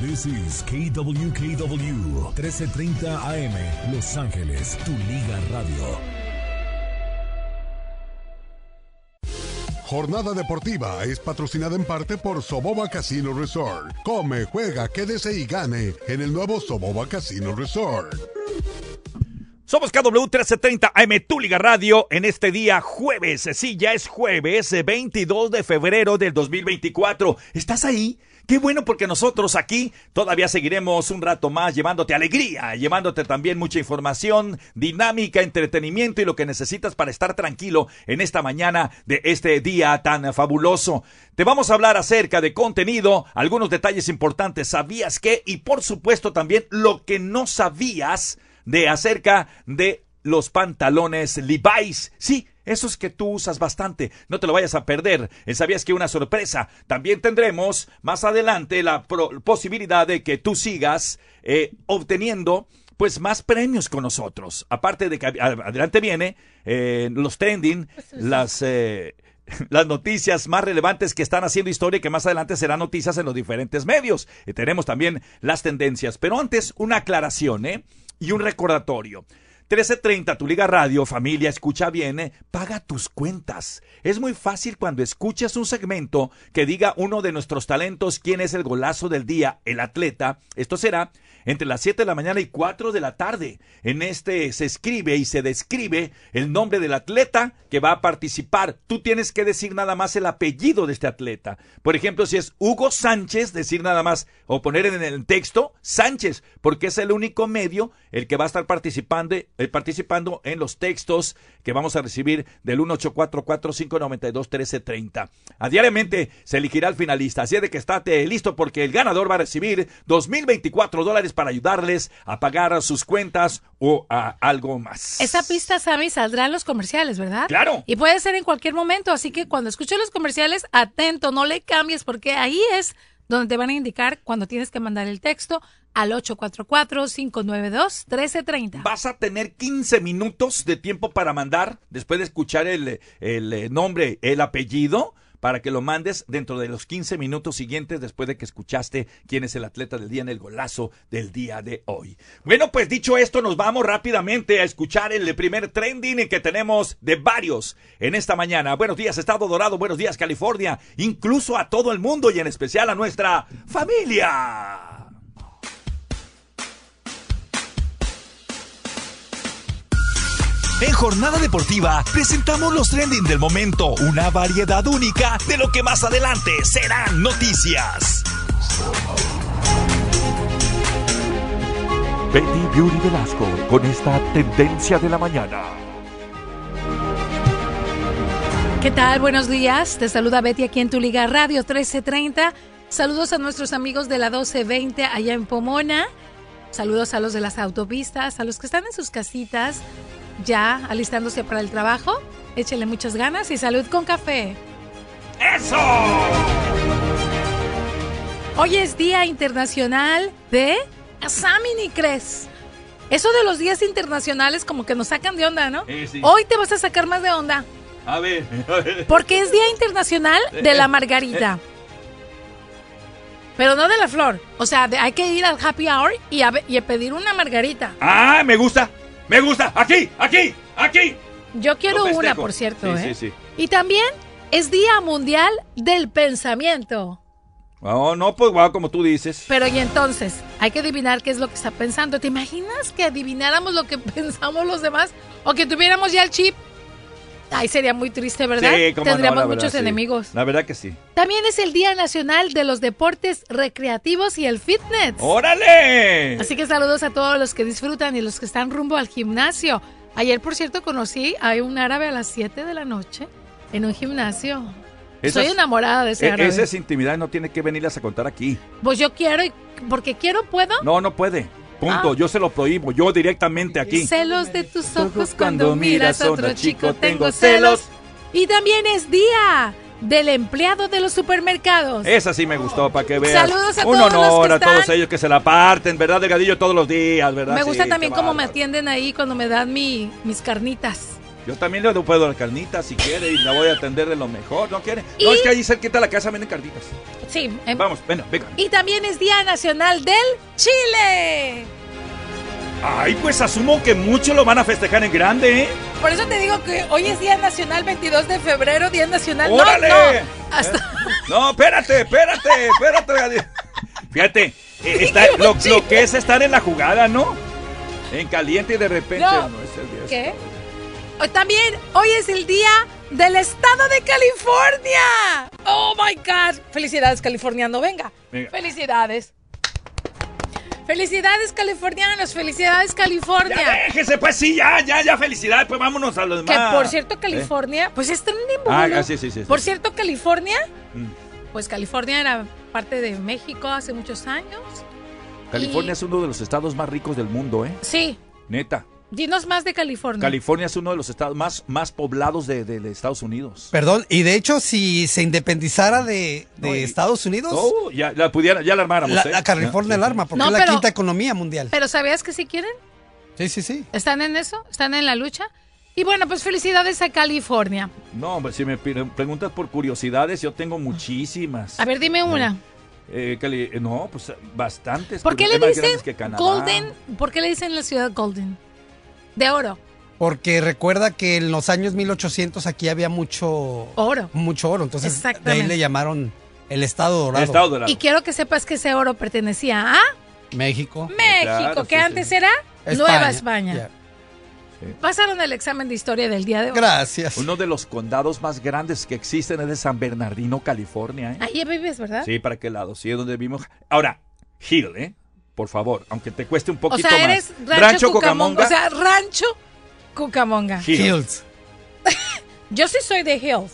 This is KWKW 1330 AM Los Ángeles, tu liga radio. Jornada deportiva es patrocinada en parte por Soboba Casino Resort. Come, juega, quédese y gane en el nuevo Soboba Casino Resort. Somos KW 1330 AM Tu Liga Radio en este día jueves. Sí, ya es jueves 22 de febrero del 2024. ¿Estás ahí? Qué bueno porque nosotros aquí todavía seguiremos un rato más llevándote alegría, llevándote también mucha información, dinámica, entretenimiento y lo que necesitas para estar tranquilo en esta mañana de este día tan fabuloso. Te vamos a hablar acerca de contenido, algunos detalles importantes, sabías qué y por supuesto también lo que no sabías de acerca de los pantalones Levi's. Sí, esos que tú usas bastante. No te lo vayas a perder. ¿Sabías que una sorpresa? También tendremos más adelante la posibilidad de que tú sigas eh, obteniendo pues más premios con nosotros. Aparte de que adelante viene eh, los trending, las... Eh, las noticias más relevantes que están haciendo historia y que más adelante serán noticias en los diferentes medios. Y tenemos también las tendencias. Pero antes, una aclaración ¿eh? y un recordatorio. 1330, tu Liga Radio, familia, escucha bien, eh, paga tus cuentas. Es muy fácil cuando escuchas un segmento que diga uno de nuestros talentos quién es el golazo del día, el atleta. Esto será entre las 7 de la mañana y 4 de la tarde. En este se escribe y se describe el nombre del atleta que va a participar. Tú tienes que decir nada más el apellido de este atleta. Por ejemplo, si es Hugo Sánchez, decir nada más o poner en el texto Sánchez, porque es el único medio el que va a estar participando, eh, participando en los textos que vamos a recibir del 1844-592-1330. A diariamente se elegirá el finalista, así de que estate listo porque el ganador va a recibir 2.024 dólares para ayudarles a pagar sus cuentas o a algo más. Esa pista, Sammy, saldrá en los comerciales, ¿verdad? Claro. Y puede ser en cualquier momento, así que cuando escuches los comerciales, atento, no le cambies, porque ahí es donde te van a indicar cuando tienes que mandar el texto al 844-592-1330. Vas a tener 15 minutos de tiempo para mandar, después de escuchar el, el eh, nombre, el apellido para que lo mandes dentro de los 15 minutos siguientes después de que escuchaste quién es el atleta del día en el golazo del día de hoy. Bueno, pues dicho esto, nos vamos rápidamente a escuchar el primer trending que tenemos de varios en esta mañana. Buenos días, Estado Dorado, buenos días, California, incluso a todo el mundo y en especial a nuestra familia. En Jornada Deportiva presentamos los trending del momento, una variedad única de lo que más adelante serán noticias. Betty Beauty Velasco con esta tendencia de la mañana. ¿Qué tal? Buenos días. Te saluda Betty aquí en tu Liga Radio 1330. Saludos a nuestros amigos de la 1220 allá en Pomona. Saludos a los de las autopistas, a los que están en sus casitas, ya alistándose para el trabajo. Échele muchas ganas y salud con café. ¡Eso! Hoy es Día Internacional de Sammy ni crees. Eso de los días internacionales como que nos sacan de onda, ¿no? Hoy te vas a sacar más de onda. A ver, Porque es Día Internacional de la Margarita. Pero no de la flor. O sea, hay que ir al happy hour y y a pedir una margarita. Ah, me gusta. Me gusta. Aquí, aquí, aquí. Yo quiero una, por cierto. Sí, ¿eh? sí, sí. Y también es Día Mundial del Pensamiento. Oh, no, pues guau, como tú dices. Pero y entonces, hay que adivinar qué es lo que está pensando. ¿Te imaginas que adivináramos lo que pensamos los demás? O que tuviéramos ya el chip. Ay, sería muy triste, ¿verdad? Sí, cómo no, Tendríamos la verdad, muchos sí. enemigos. La verdad que sí. También es el Día Nacional de los Deportes Recreativos y el Fitness. ¡Órale! Así que saludos a todos los que disfrutan y los que están rumbo al gimnasio. Ayer, por cierto, conocí a un árabe a las 7 de la noche en un gimnasio. Esas- Soy enamorada de ese E- árabe. esa es intimidad, no tiene que venirlas a contar aquí. Pues yo quiero, y porque quiero, puedo. No, no puede. Punto. Ah. Yo se lo prohíbo, yo directamente aquí. Celos de tus ojos cuando miras a otro chico, tengo celos. Y también es día del empleado de los supermercados. Esa sí me gustó, para que veas. Saludos a Un todos los honor que a todos están- ellos que se la parten, ¿verdad? Delgadillo todos los días, ¿verdad? Me gusta Sí, también cómo me atienden ahí cuando me dan mi, mis carnitas. Yo también le puedo la carnita si quiere y la voy a atender de lo mejor. ¿No quiere? Y- No, es que allí cerquita de la casa venden carnitas. Sí. em, Vamos, ven, venga. Y también es Día Nacional del Chile. Ay, pues asumo que muchos lo van a festejar en grande, ¿eh? Por eso te digo que hoy es Día Nacional 22 de febrero, Día Nacional. No, ¡Órale! no, hasta- No, espérate, espérate, espérate. Fíjate, eh, está- lo, lo que es estar en la jugada, ¿no? En caliente y de repente No. no, es el día. ¿Qué? También hoy es el Día del Estado de California. Oh my God. Felicidades, californiano. Venga. Venga. Felicidades. Felicidades, californianos. Felicidades, Ya California. déjese, pues sí, ya, ya, ya, felicidades, pues vámonos a los Que demás. por cierto, California, pues es trending, Ah, boludo. ah, sí, sí, sí, sí. Por cierto, California, Mm. pues California era parte de México hace muchos años. California Y- es uno de los estados más ricos del mundo, ¿eh? Sí, Neta. Dinos más de California. California es uno de los estados más, más poblados de, de- de Estados Unidos. Perdón, y de hecho, si se independizara de, de No, y- Estados Unidos, ya la pudiera, ya la armáramos, la, ¿eh? la California Ya, sí, alarma, sí. porque No, es la pero- quinta economía mundial. Pero ¿sabías que si quieren? Sí, sí, sí. ¿Están en eso? ¿Están en la lucha? Y bueno, pues felicidades a California. No, hombre, si me preguntas por curiosidades, yo tengo muchísimas. A ver, dime una. Eh, Cali- eh, no, pues bastantes. ¿Por qué Hay le dicen que. Golden? ¿Por qué le dicen la ciudad Golden? De oro. Porque recuerda que en los años 1800 aquí había mucho Oro. mucho oro, entonces de ahí le llamaron el Estado Dorado. El Estado Dorado. Y quiero que sepas que ese oro pertenecía a México. México, Claro, que sí, antes sí. era Nueva España. Pasaron el examen de historia del día de hoy. Gracias. Uno de los condados más grandes que existen es de San Bernardino, California. ¿eh? Ahí vives, ¿verdad? Sí, ¿para qué lado? Sí, es donde vivimos. Ahora, Hill, ¿eh? Por favor, aunque te cueste un o poquito sea, eres más. Rancho, Cucamonga. Cucamonga. O sea, Rancho Cucamonga. Hill. Hills. Yo sí soy de Hills.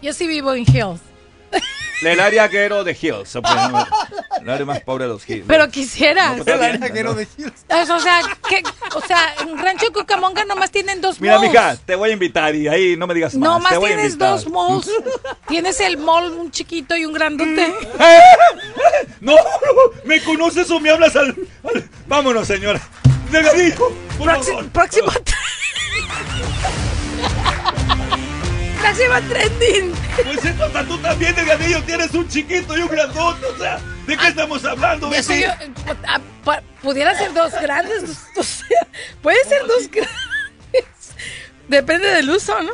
Yo sí vivo en Hills. El área guero de Hills. o pues, no, El área más pobre de los Hills. Pero quisieras. No, pues, El bien, araguero ¿no? de Hills. Eso, o sea, que, o sea, en Rancho Cucamonga nomás tienen dos Mira, malls. mija, te voy a invitar y ahí no me digas más. No te a tienes invitar. dos malls. tienes el mall un chiquito y un grandote. No, ¿me conoces o me hablas al. al- Vámonos, señora. Delgadillo, por Próximo, favor. próximo. próximo trending. Pues esto, hasta tú también, Delgadillo, tienes un chiquito y un grandote. O sea, ¿de qué estamos hablando? Yo, ah, pa- pudiera ser dos grandes. O sea, puede ser dos grandes. Depende del uso, ¿no?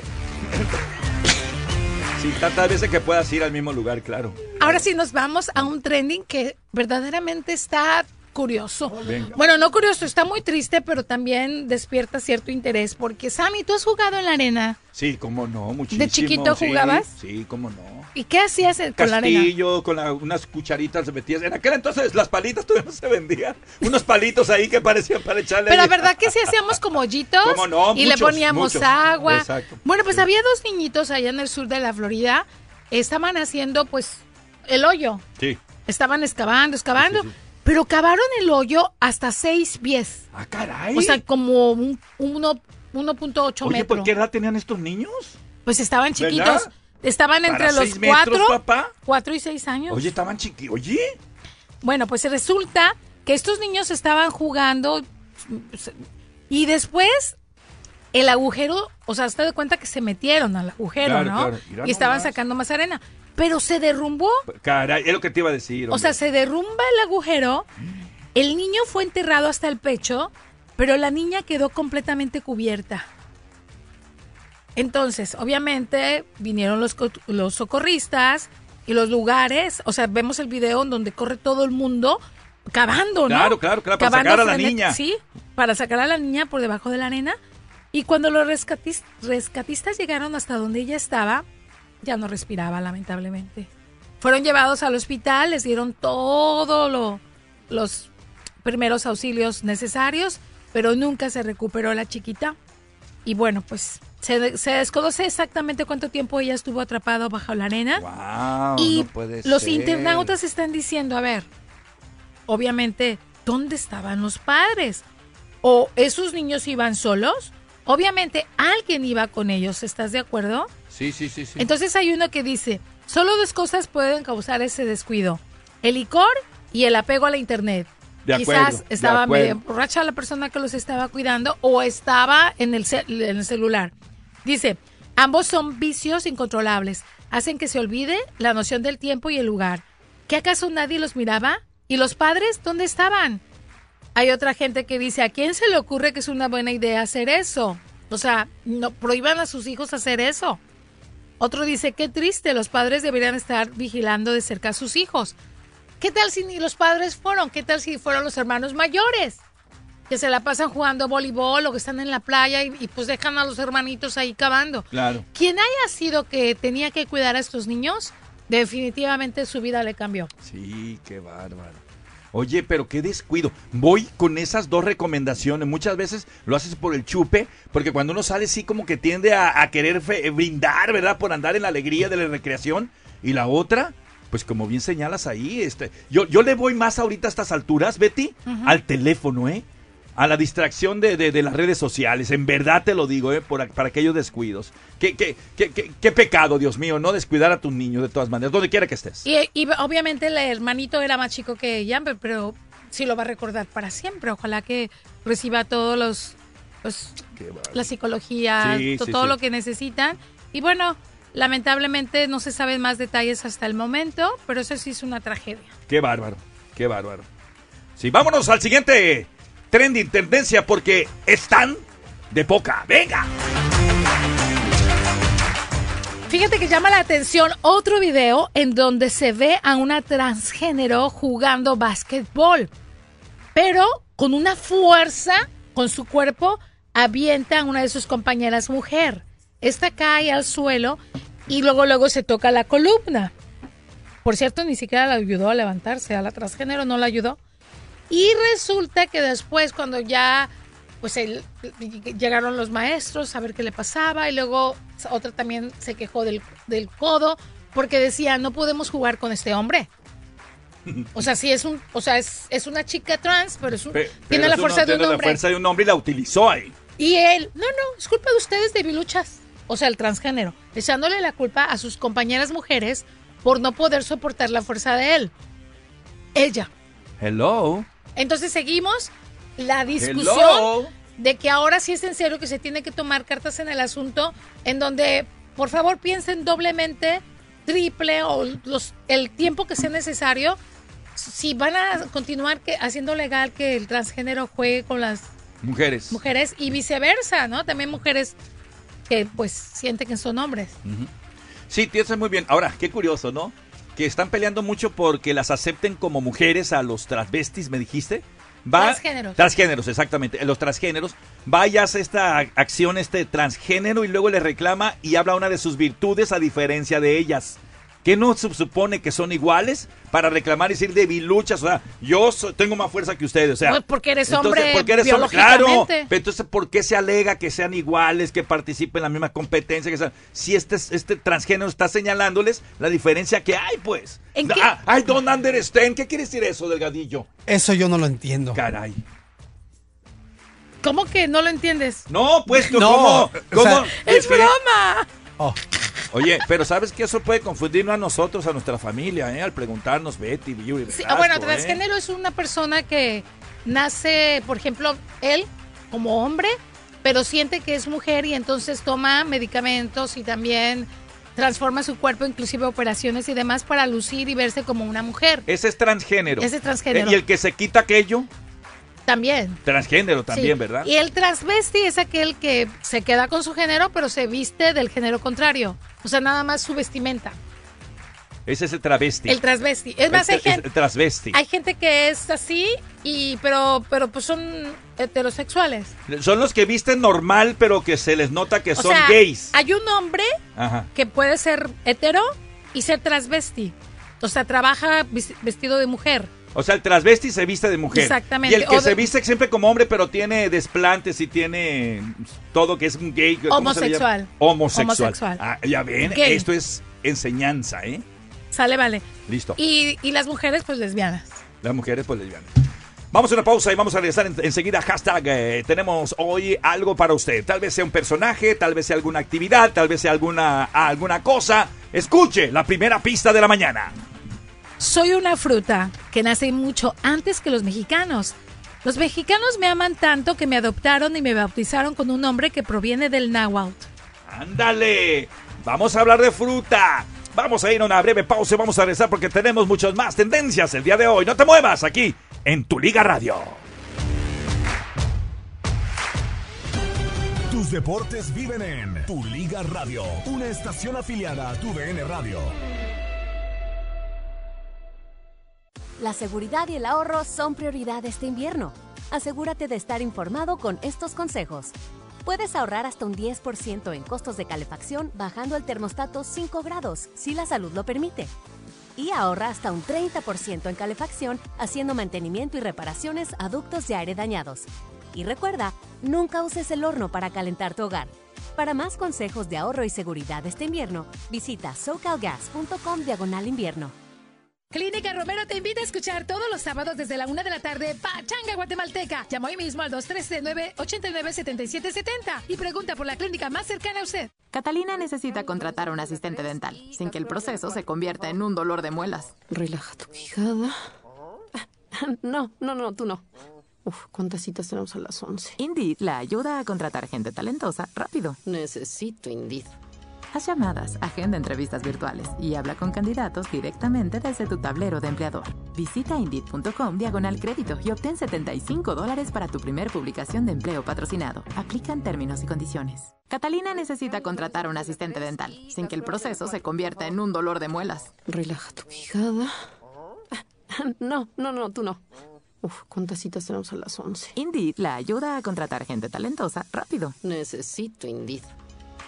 Sí, tantas veces que puedas ir al mismo lugar, claro. Ahora sí nos vamos a un trending que verdaderamente está curioso. Bueno, no curioso, está muy triste, pero también despierta cierto interés porque Sammy, ¿tú has jugado en la arena? Sí, cómo no, muchísimo. chiquito sí, jugabas? Sí, cómo no. ¿Y qué hacías con la arena? Castillo, con la- unas cucharitas se metías. En aquel entonces las palitas todavía no se vendían. Unos palitos ahí que parecían para echarle. Pero la verdad que sí hacíamos como hoyitos ¿Cómo no? y le poníamos muchos. agua. Exacto. Bueno, pues había dos niñitos allá en el sur de la Florida, estaban haciendo pues el hoyo. Sí. Estaban excavando, excavando, sí. Pero cavaron el hoyo hasta seis pies. Ah, caray. O sea, como un uno- 1.8 Oye, metros. ¿por qué edad tenían estos niños? Pues estaban chiquitos. ¿Verdad? Estaban entre Para los seis metros, cuatro, papá. cuatro y seis años. Oye, estaban chiquitos. Oye. Bueno, pues resulta que estos niños estaban jugando y después el agujero, o sea, te das cuenta que se metieron al agujero, Claro, ¿no? claro. Y estaban sacando más arena. Pero se derrumbó. Caray, es lo que te iba a decir. O hombre. sea, se derrumba el agujero. El niño fue enterrado hasta el pecho, pero la niña quedó completamente cubierta. Entonces, obviamente, vinieron los, los socorristas y los lugares. O sea, vemos el video en donde corre todo el mundo cavando, ¿no? Claro, claro, claro, para Cavando sacar a la niña. Sí, para sacar a la niña por debajo de la arena. Y cuando los rescatis- rescatistas llegaron hasta donde ella estaba, ya no respiraba, lamentablemente. Fueron llevados al hospital, les dieron todos los primeros auxilios necesarios, pero nunca se recuperó la chiquita. Y bueno, pues se, se desconoce exactamente cuánto tiempo ella estuvo atrapada bajo la arena. Wow, y no puede los ser. internautas están diciendo, a ver, obviamente, ¿dónde estaban los padres? ¿O esos niños iban solos? Obviamente alguien iba con ellos, ¿estás de acuerdo? Sí, sí, sí, sí. Entonces hay uno que dice, solo dos cosas pueden causar ese descuido, el licor y el apego a la internet. De Quizás acuerdo, de estaba medio borracha la persona que los estaba cuidando o estaba en el, en el celular. Dice, ambos son vicios incontrolables. Hacen que se olvide la noción del tiempo y el lugar. ¿Qué acaso nadie los miraba? ¿Y los padres dónde estaban? Hay otra gente que dice, ¿a quién se le ocurre que es una buena idea hacer eso? O sea, no prohíban a sus hijos hacer eso. Otro dice, qué triste, los padres deberían estar vigilando de cerca a sus hijos. ¿Qué tal si ni los padres fueron? ¿Qué tal si fueron los hermanos mayores? Que se la pasan jugando voleibol o que están en la playa y, y pues dejan a los hermanitos ahí cavando. Claro. Quien haya sido que tenía que cuidar a estos niños, definitivamente su vida le cambió. Sí, qué bárbaro. Oye, pero qué descuido. Voy con esas dos recomendaciones. Muchas veces lo haces por el chupe, porque cuando uno sale sí como que tiende a, a querer fe- brindar, ¿verdad? Por andar en la alegría de la recreación. Y la otra, pues como bien señalas ahí, este, yo, yo le voy más ahorita a estas alturas, Betty, al teléfono, ¿eh? A la distracción de, de- de las redes sociales. En verdad te lo digo, ¿eh? Por, para aquellos descuidos. Qué, qué, qué, qué- pecado, Dios mío, no descuidar a tus niños de todas maneras, donde quiera que estés. Y, y obviamente el hermanito era más chico que ella, pe- pero sí lo va a recordar para siempre. Ojalá que reciba todos los, bárbaro. la psicología, Sí, to- sí, todo sí. lo que necesitan. Y bueno, lamentablemente no se saben más detalles hasta el momento, pero eso sí es una tragedia. Qué bárbaro, qué bárbaro. Sí, vámonos al siguiente trending tendencia porque están de poca. Venga. Fíjate que llama la atención otro video en donde se ve a una transgénero jugando básquetbol, pero con una fuerza con su cuerpo avienta a una de sus compañeras mujer. Esta cae al suelo y luego luego se toca la columna. Por cierto, ni siquiera la ayudó a levantarse, a la transgénero no la ayudó. Y resulta que después cuando ya pues el- llegaron los maestros a ver qué le pasaba y luego otra también se quejó del, del codo porque decía no podemos jugar con este hombre. O sea, sí es un, o sea, es, es una chica trans, pero es un- Pe- tiene pero la fuerza no de un tiene la hombre. fuerza de un hombre y la utilizó ahí. Y él, no, no, es culpa de ustedes de biluchas. O sea, el transgénero, echándole la culpa a sus compañeras mujeres por no poder soportar la fuerza de él. Ella. Hello. Entonces seguimos la discusión Hello. de que ahora sí es en serio que se tiene que tomar cartas en el asunto, en donde por favor piensen doblemente, triple o los, el tiempo que sea necesario. Si van a continuar que, haciendo legal que el transgénero juegue con las Mujeres. mujeres y viceversa, ¿no? También mujeres que pues sienten que son hombres. Sí, piensas muy bien. Ahora, qué curioso, ¿no? Que están peleando mucho porque las acepten como mujeres a los transvestis, ¿me dijiste? Va, Transgéneros. Transgéneros, exactamente. Los transgéneros. Va y hace esta acción, este transgénero, y luego le reclama y habla una de sus virtudes a diferencia de ellas. ¿Qué no se supone que son iguales para reclamar y decir debiluchas? O sea, yo so- tengo más fuerza que ustedes. O sea, Pues porque eres entonces, hombre porque eres hombre, claro. biológicamente. Pero entonces, ¿por qué se alega que sean iguales, que participen en la misma competencia? Que sean- si este, este transgénero está señalándoles la diferencia que hay, pues. ¿En qué? Ah, I don't understand. ¿Qué quiere decir eso, Delgadillo? Eso yo no lo entiendo. Caray. ¿Cómo que no lo entiendes? No, pues, No, ¿cómo? o ¿Cómo? sea, ¡Es que- broma! Oh, Oye, pero ¿sabes que eso puede confundirnos a nosotros, a nuestra familia, eh? Al preguntarnos, Betty, Yuri, Sí, Velasco, bueno, eh? transgénero es una persona que nace, por ejemplo, él como hombre, pero siente que es mujer y entonces toma medicamentos y también transforma su cuerpo, inclusive operaciones y demás, para lucir y verse como una mujer. Ese es transgénero. Ese es transgénero. Eh, Y el que se quita aquello, También. transgénero también, Sí. ¿verdad? Y el transvesti es aquel que se queda con su género, pero se viste del género contrario. O sea, nada más su vestimenta. Ese es el travesti. El transvesti. Es más, hay El- el- gente, transvesti. hay gente que es así, y pero, pero pues son heterosexuales. Son los que visten normal, pero que se les nota que O son sea, gays. hay un hombre Ajá. que puede ser hetero y ser transvesti. O sea, trabaja vestido de mujer. O sea, el transvesti se viste de mujer. Exactamente. Y el que de- se viste siempre como hombre, pero tiene desplantes y tiene todo que es un gay. Homosexual. Homosexual. Homosexual. Ah, ya ven, Gay. esto es enseñanza, ¿eh? Sale, vale. Listo. Y, y las mujeres, pues lesbianas. Las mujeres, pues lesbianas. Vamos a una pausa y vamos a regresar en- enseguida. Hashtag, eh, tenemos hoy algo para usted. Tal vez sea un personaje, tal vez sea alguna actividad, tal vez sea alguna, alguna cosa. Escuche la primera pista de la mañana. Soy una fruta que nace mucho antes que los mexicanos. Los mexicanos me aman tanto que me adoptaron y me bautizaron con un nombre que proviene del náhuatl. Ándale. Vamos a hablar de fruta. Vamos a ir a una breve pausa y vamos a regresar porque tenemos muchas más tendencias el día de hoy. No te muevas aquí en Tu Liga Radio. Tus deportes viven en Tu Liga Radio, una estación afiliada a Tu DN Radio. La seguridad y el ahorro son prioridades de invierno. Asegúrate de estar informado con estos consejos. Puedes ahorrar hasta un 10% en costos de calefacción bajando el termostato 5 grados, si la salud lo permite. Y ahorra hasta un 30% en calefacción haciendo mantenimiento y reparaciones a ductos de aire dañados. Y recuerda, nunca uses el horno para calentar tu hogar. Para más consejos de ahorro y seguridad este invierno, visita socalgas.com diagonal invierno. Clínica Romero te invita a escuchar todos los sábados desde la una de la tarde Pachanga Guatemalteca. Llama hoy mismo al 239-897770 y pregunta por la clínica más cercana a usted. Catalina necesita contratar a un asistente dental sin que el proceso se convierta en un dolor de muelas. Relaja tu quijada. No, no, no, tú no. Uf, ¿cuántas citas tenemos a las 11? Indeed la ayuda a contratar gente talentosa rápido. Necesito Indeed. Haz llamadas, agenda entrevistas virtuales y habla con candidatos directamente desde tu tablero de empleador. Visita Indeed.com diagonal crédito y obtén 75 dólares para tu primer publicación de empleo patrocinado. Aplican términos y condiciones. Catalina necesita contratar a un asistente dental sin que el proceso se convierta en un dolor de muelas. Relaja tu quijada. No, no, no, tú no. Uf, ¿cuántas citas tenemos a las 11? Indeed la ayuda a contratar gente talentosa rápido. Necesito Indeed.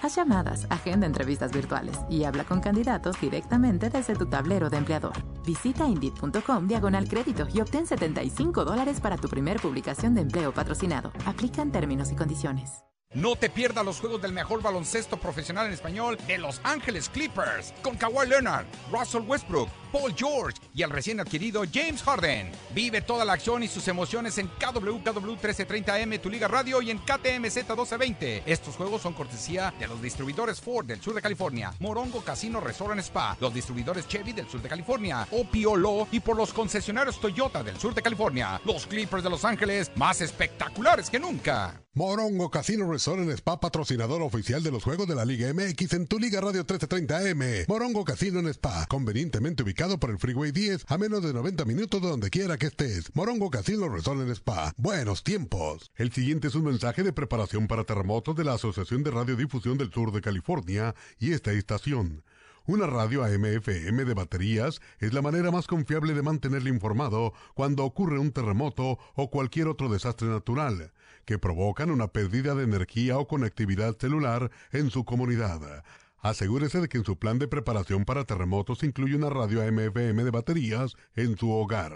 Haz llamadas, agenda entrevistas virtuales y habla con candidatos directamente desde tu tablero de empleador. Visita Indeed.com diagonal crédito y obtén 75 dólares para tu primer publicación de empleo patrocinado. Aplican términos y condiciones. No te pierdas los juegos del mejor baloncesto profesional en español de Los Ángeles Clippers con Kawhi Leonard, Russell Westbrook, Paul George y el recién adquirido James Harden. Vive toda la acción y sus emociones en KWKW 1330M, tu liga radio y en KTMZ 1220. Estos juegos son cortesía de los distribuidores Ford del sur de California, Morongo Casino Resort and Spa, los distribuidores Chevy del sur de California, Opiolo y por los concesionarios Toyota del sur de California. Los Clippers de Los Ángeles más espectaculares que nunca. Morongo Casino Resort en Spa, patrocinador oficial de los Juegos de la Liga MX en tu Liga Radio 1330M. Morongo Casino en Spa, convenientemente ubicado por el Freeway 10 a menos de 90 minutos de donde quiera que estés. Morongo Casino Resort en Spa. Buenos tiempos. El siguiente es un mensaje de preparación para terremotos de la Asociación de Radiodifusión del Sur de California y esta estación. Una radio AM/FM de baterías es la manera más confiable de mantenerle informado cuando ocurre un terremoto o cualquier otro desastre natural que provocan una pérdida de energía o conectividad celular en su comunidad. Asegúrese de que en su plan de preparación para terremotos incluye una radio AM/FM de baterías en su hogar.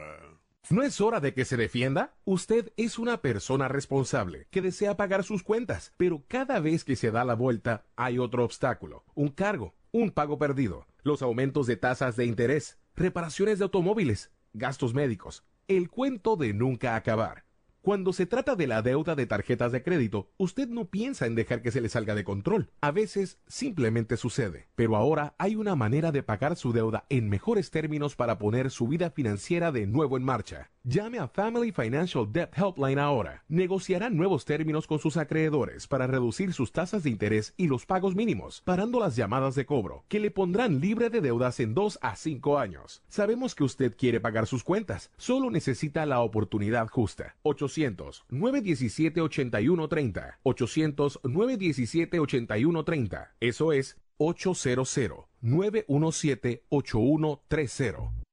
¿No es hora de que se defienda? Usted es una persona responsable que desea pagar sus cuentas, pero cada vez que se da la vuelta hay otro obstáculo, un cargo, un pago perdido, los aumentos de tasas de interés, reparaciones de automóviles, gastos médicos, el cuento de nunca acabar. Cuando se trata de la deuda de tarjetas de crédito, usted no piensa en dejar que se le salga de control. A veces simplemente sucede. Pero ahora hay una manera de pagar su deuda en mejores términos para poner su vida financiera de nuevo en marcha. Llame a Family Financial Debt Helpline ahora. Negociarán nuevos términos con sus acreedores para reducir sus tasas de interés y los pagos mínimos, parando las llamadas de cobro, que le pondrán libre de deudas en 2 a 5 años. Sabemos que usted quiere pagar sus cuentas, solo necesita la oportunidad justa. 800-917-8130. 800-917-8130. Eso es 800-917-8130.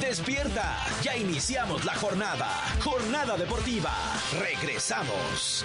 Despierta, ya iniciamos la jornada. Jornada deportiva. Regresamos.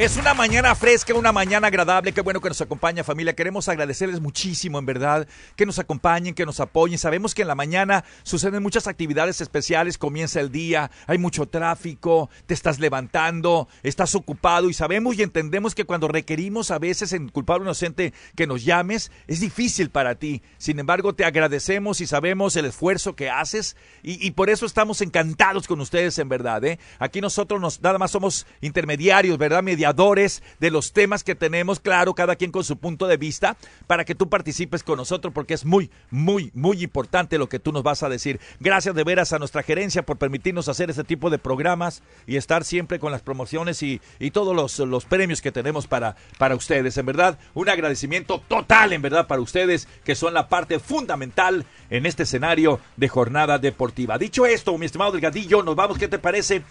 Es una mañana fresca, una mañana agradable. Qué bueno que nos acompaña familia. Queremos agradecerles muchísimo, en verdad, que nos acompañen, que nos apoyen. Sabemos que en la mañana suceden muchas actividades especiales. Comienza el día, hay mucho tráfico, te estás levantando, estás ocupado y sabemos y entendemos que cuando requerimos a veces en culpable inocente que nos llames, es difícil para ti. Sin embargo, te agradecemos y sabemos el esfuerzo que haces y, por eso estamos encantados con ustedes, en verdad. ¿eh? Aquí nosotros nos, nada más somos intermediarios, ¿verdad? Mediadores de los temas que tenemos, claro, cada quien con su punto de vista, para que tú participes con nosotros, porque es muy, muy, muy importante lo que tú nos vas a decir. Gracias de veras a nuestra gerencia por permitirnos hacer este tipo de programas y estar siempre con las promociones y, y todos los, los premios que tenemos para, para ustedes. En verdad, un agradecimiento total, en verdad, para ustedes, que son la parte fundamental en este escenario de jornada deportiva. Dicho esto, mi estimado Delgadillo, nos vamos, ¿qué te parece?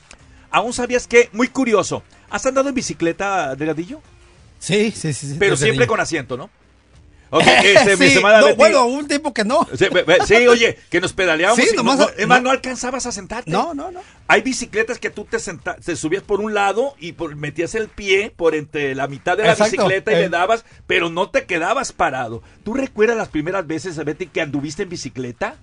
¿Aún sabías que? Muy curioso. ¿Has andado en bicicleta, Delgadillo? Sí, sí, sí. sí, Pero siempre niño. con asiento, ¿no? Ok, este, mi Sí, estimada no, bueno, un tiempo que no. Sí, oye, que nos pedaleábamos. Sí, no- no, es más, no- no alcanzabas a sentarte. No, no, no. Hay bicicletas que tú te, senta- te subías por un lado y por- metías el pie por entre la mitad de la Exacto, bicicleta y eh. le dabas, pero no te quedabas parado. ¿Tú recuerdas las primeras veces, Betty, que anduviste en bicicleta?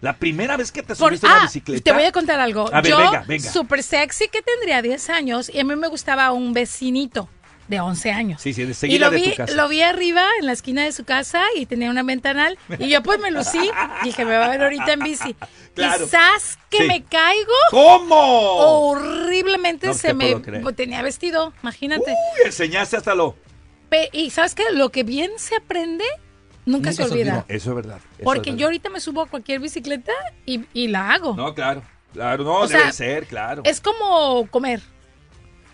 La primera vez que te Por- subiste en la ah, bicicleta. te voy a contar algo. A ver, Yo, venga, venga. súper sexy, que tendría 10 años, y a mí me gustaba un vecinito de 11 años. Sí, sí, de Y lo de vi, tu casa. lo vi arriba en la esquina de su casa y tenía una ventanal. Y yo pues me lucí. Dije, me va a ver ahorita en bici. Claro. Quizás que Sí. me caigo. ¿Cómo? Horriblemente No se me tenía vestido, imagínate. Uy, enseñaste hasta lo. Pe- y sabes que lo que bien se aprende nunca, se olvida. Eso es verdad. eso Porque es yo ahorita me subo a cualquier bicicleta y, y la hago. No, claro. Claro, no, O debe sea, ser, claro. Es como comer.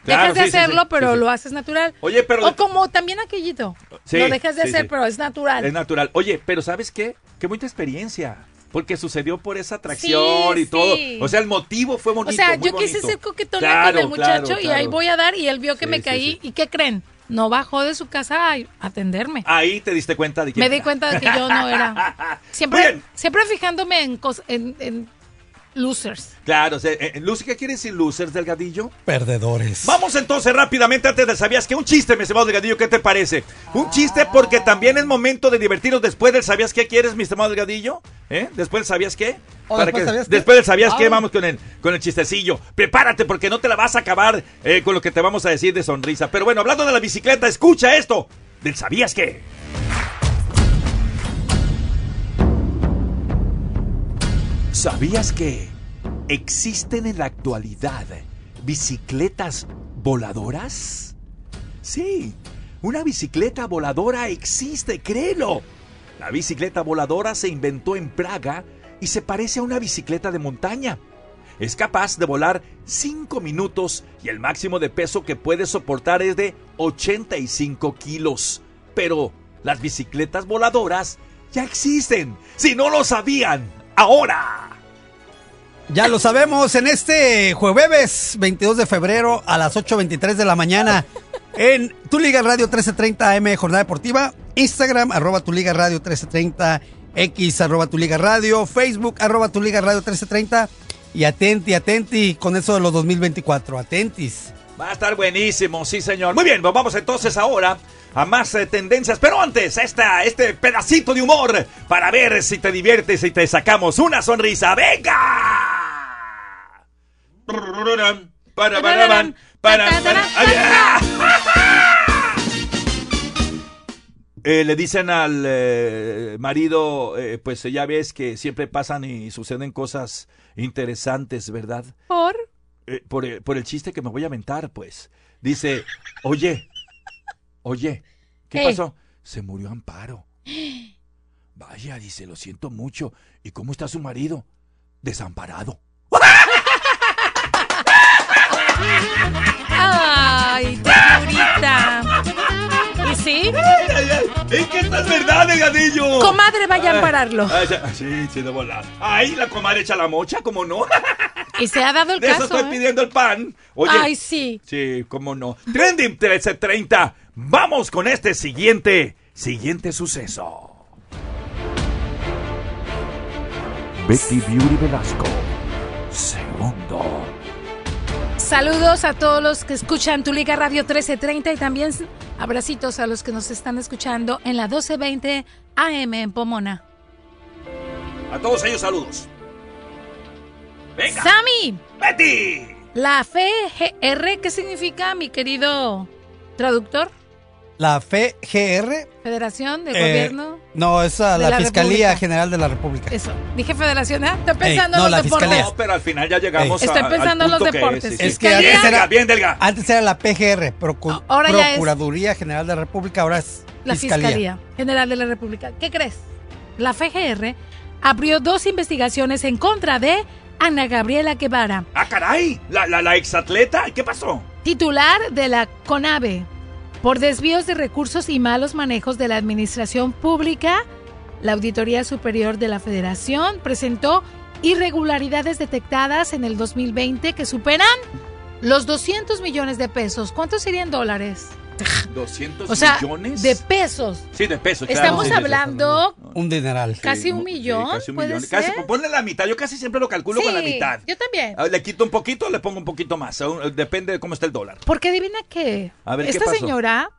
Claro, dejas de sí, hacerlo, sí, pero sí, lo haces natural. Oye, pero- O como también aquellito. Lo dejas de hacer, pero es natural. Es natural. Oye, pero ¿sabes qué? Qué bonita experiencia. Porque sucedió por esa atracción y todo. O sea, el motivo fue bonito. o sea, muy yo quise bonito. ser coquetona Claro, con el muchacho claro, y ahí voy a dar y él vio que me caí. ¿Y qué creen? No bajó de su casa a atenderme. Ahí te diste cuenta de que. Me di cuenta de que yo no era. Siempre, siempre fijándome en, en losers. Claro, eh, Lucy, ¿qué quiere decir losers, Delgadillo? Perdedores. Vamos entonces rápidamente antes de sabías que un chiste, mi estimado Delgadillo, ¿qué te parece? Un chiste porque también es momento de divertirnos después del sabías qué quieres, mi estimado Delgadillo, ¿eh? Después del sabías qué. ¿O Para después que- sabías qué? después del sabías qué, Ah. vamos con el con el chistecillo. Prepárate porque no te la vas a acabar eh, con lo que te vamos a decir de sonrisa. Pero bueno, hablando de la bicicleta, escucha esto del sabías qué. ¿Sabías que existen en la actualidad bicicletas voladoras? Sí, una bicicleta voladora existe, créelo. La bicicleta voladora se inventó en Praga y se parece a una bicicleta de montaña. Es capaz de volar 5 minutos y el máximo de peso que puede soportar es de 85 kilos. Pero las bicicletas voladoras ya existen. Si no lo sabían, ahora. Ya lo sabemos, en este jueves 22 de febrero a las 8.23 de la mañana en Tu Liga Radio 1330 AM Jornada Deportiva, Instagram arroba Tu Liga Radio 1330, X arroba Tu Liga Radio, Facebook arroba Tu Liga Radio 1330 y atenti, atenti con eso de los 2024, atentis. Va a estar buenísimo, sí señor. Muy bien, pues vamos entonces ahora a más eh, tendencias, pero antes esta, este pedacito de humor para ver si te diviertes y te sacamos una sonrisa. ¡Venga! Para, para, para, para, le dicen al marido, pues ya ves que siempre pasan y suceden cosas interesantes, ¿verdad? ¿Por? Por, el, chiste que me voy a aventar, pues. Dice, oye, oye, ¿qué pasó? Se murió Amparo. Vaya, dice, lo siento mucho. ¿Y cómo está su marido? Desamparado. Ay, ternurita. ¿Y sí? Es que esta es verdad, negadillo. Comadre, vaya a ampararlo. Sí, sí, de volar. Ay, la comadre echa la mocha, ¿cómo no? Y se ha dado el De eso estoy ¿eh? pidiendo el pan. Oye, Ay, sí. Sí, cómo no. Trending 1330. Vamos con este siguiente, siguiente suceso. Betty Beauty Velasco. Segundo. Saludos a todos los que escuchan Tu Liga Radio 1330 y también abracitos a los que nos están escuchando en la 1220 AM en Pomona. A todos ellos saludos. Venga. Sammy, Betty. la FGR, ¿qué significa, mi querido traductor? La FGR. Federación de eh, Gobierno. No, es la, la Fiscalía República. General de la República. Eso. Dije federación, ¿eh? Estoy pensando no, en la los deportes. Fiscalía. No, pero al final ya llegamos Estoy a- pensando al en los punto que deportes. es, sí, sí. Es que Bien, antes Delga, era, bien, Delga. antes era la PGR, Procu- Ahora ya es- Procuraduría General de la República, ahora es La Fiscalía. General de la República. ¿Qué crees? La FGR abrió dos investigaciones en contra de Ana Gabriela Guevara, Ah, caray, la, la, la exatleta, ¿qué pasó? titular de la CONAVE, por desvíos de recursos y malos manejos de la administración pública. La Auditoría Superior de la Federación presentó irregularidades detectadas en el 2020 que superan los 200 millones de pesos. ¿Cuántos serían dólares? 200 O sea, millones. de pesos. Sí, de pesos. claro. Estamos Sí, sí, sí. hablando Un dineral. casi un Sí, millón, casi un ¿puede millón. Casi, ser? ponle la mitad. Yo casi siempre lo calculo con la Sí, mitad. Yo también. Ah, Le quito un poquito, le pongo un poquito más. Depende de cómo está el dólar. Porque adivina qué. A ver, ¿qué Esta pasó? señora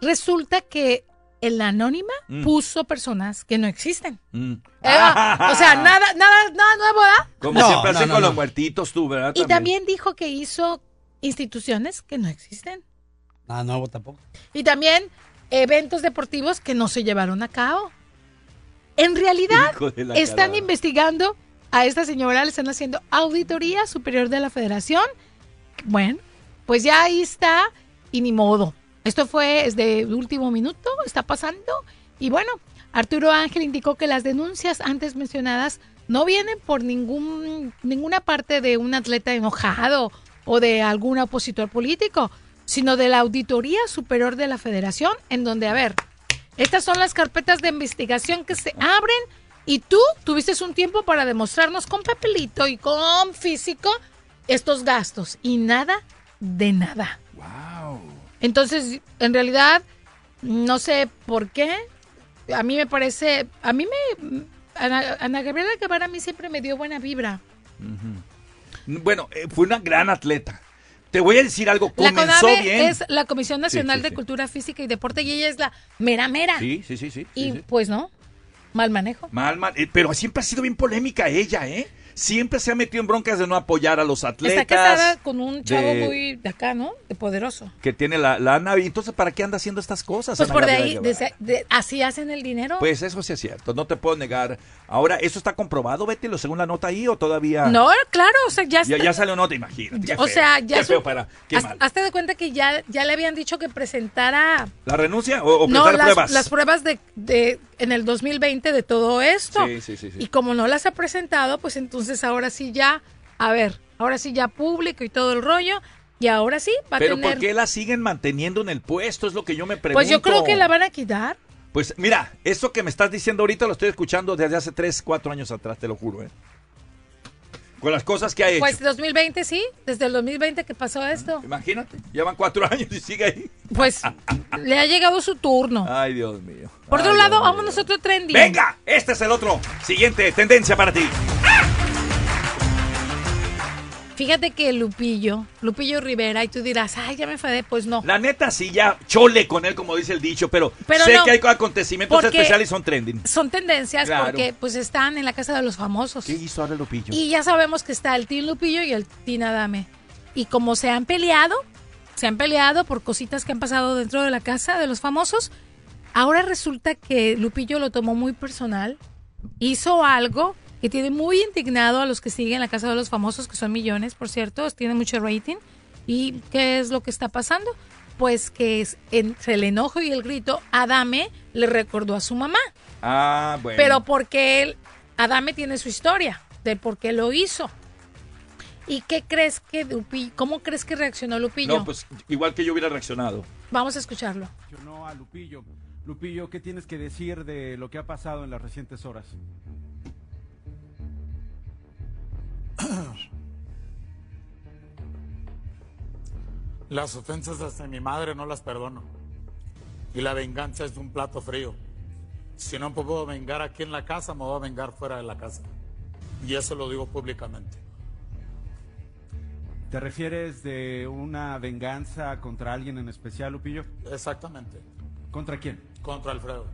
resulta que en la anónima Mm. puso personas que no existen. Mm. Eh, o sea, nada, nada, nada nuevo, ¿verdad? Como No, siempre no, hacen no, con no. los muertitos tú, ¿verdad? Y también dijo que hizo instituciones que no existen. Nada nuevo tampoco. Y también eventos deportivos que no se llevaron a cabo. En realidad, están investigando a esta señora, le están haciendo auditoría superior de la federación. Bueno, pues ya ahí está y ni modo. Esto fue desde el último minuto, está pasando. Y bueno, Arturo Ángel indicó que las denuncias antes mencionadas no vienen por ningún, ninguna parte de un atleta enojado o de algún opositor político, sino de la Auditoría Superior de la Federación, en donde, a ver, estas son las carpetas de investigación que se abren y tú tuviste un tiempo para demostrarnos con papelito y con físico estos gastos y nada de nada. Entonces, en realidad, no sé por qué. A mí me parece, a mí me, Ana, Ana Gabriela Guevara a mí siempre me dio buena vibra. Bueno, eh, fue una gran atleta. Te voy a decir algo, La comenzó CONAVE bien. es la Comisión Nacional Sí, sí, de sí. Cultura Física y Deporte y ella es la mera mera. Sí, sí, sí, sí. y pues no, mal manejo. Mal, mal. eh, pero siempre ha sido bien polémica ella, ¿eh? Siempre se ha metido en broncas de no apoyar a los atletas. Está casada con un chavo de- muy de acá, ¿no? De poderoso. Que tiene la lana. Y entonces, ¿para qué anda haciendo estas cosas? Pues Ana por de ahí, de de- así hacen el dinero. Pues eso sí es cierto, no te puedo negar. Ahora, ¿eso está comprobado, Betty, lo según la nota ahí o todavía? no, claro, o sea, ya, Ya, está- ya salió nota, imagínate. qué o sea, ya Qué su- feo para. Qué haz- mal. hazte de cuenta que ya, ya le habían dicho que presentara ¿La renuncia o, o no, las pruebas? las pruebas de, de en el 2020 de todo esto. Sí, sí, sí. Y como no las ha presentado, pues entonces ahora sí ya, a ver, ahora sí ya público y todo el rollo, y ahora sí va a Pero tener... ¿por qué la siguen manteniendo en el puesto? Es lo que yo me pregunto. pues yo creo que la van a quitar. Pues mira, eso que me estás diciendo ahorita lo estoy escuchando desde hace 3, 4 años atrás, te lo juro, ¿eh? Con las cosas que ha hecho. Pues 2020 sí, desde el 2020 que pasó esto. Imagínate, llevan 4 años y sigue ahí. Pues le ha llegado su turno. Ay, Dios mío. Por otro lado, mío. vámonos a otro trending. Venga, este es el otro. Siguiente tendencia para ti. Fíjate que Lupillo, Lupillo Rivera, y tú dirás, ay, ya me enfadé, pues no. La neta sí ya chole con él, como dice el dicho, pero, Pero sé no, que hay acontecimientos especiales y son trending. Son tendencias Claro. porque pues están en la casa de los famosos. ¿Qué hizo ahora Lupillo? Y ya sabemos que está el Team Lupillo y el Team Adame. Y como se han peleado, se han peleado por cositas que han pasado dentro de la casa de los famosos, ahora resulta que Lupillo lo tomó muy personal, hizo algo que tiene muy indignado a los que siguen la casa de los famosos, que son millones, por cierto, tiene mucho rating. ¿Y qué es lo que está pasando? Pues que es, entre el enojo y el grito, Adame le recordó a su mamá. Ah, bueno. Pero porque él, Adame tiene su historia de por qué lo hizo. ¿Y qué crees que Lupillo, cómo crees que reaccionó Lupillo? No, pues igual que yo hubiera reaccionado. Vamos a escucharlo. No a Lupillo. Lupillo, ¿qué tienes que decir de lo que ha pasado en las recientes horas? Las ofensas hacia mi madre no las perdono. Y la venganza es un plato frío. Si no puedo vengar aquí en la casa, me voy a vengar fuera de la casa. Y eso lo digo públicamente. ¿Te refieres de una venganza contra alguien en especial, Lupillo? Exactamente. ¿Contra quién? Contra Alfredo.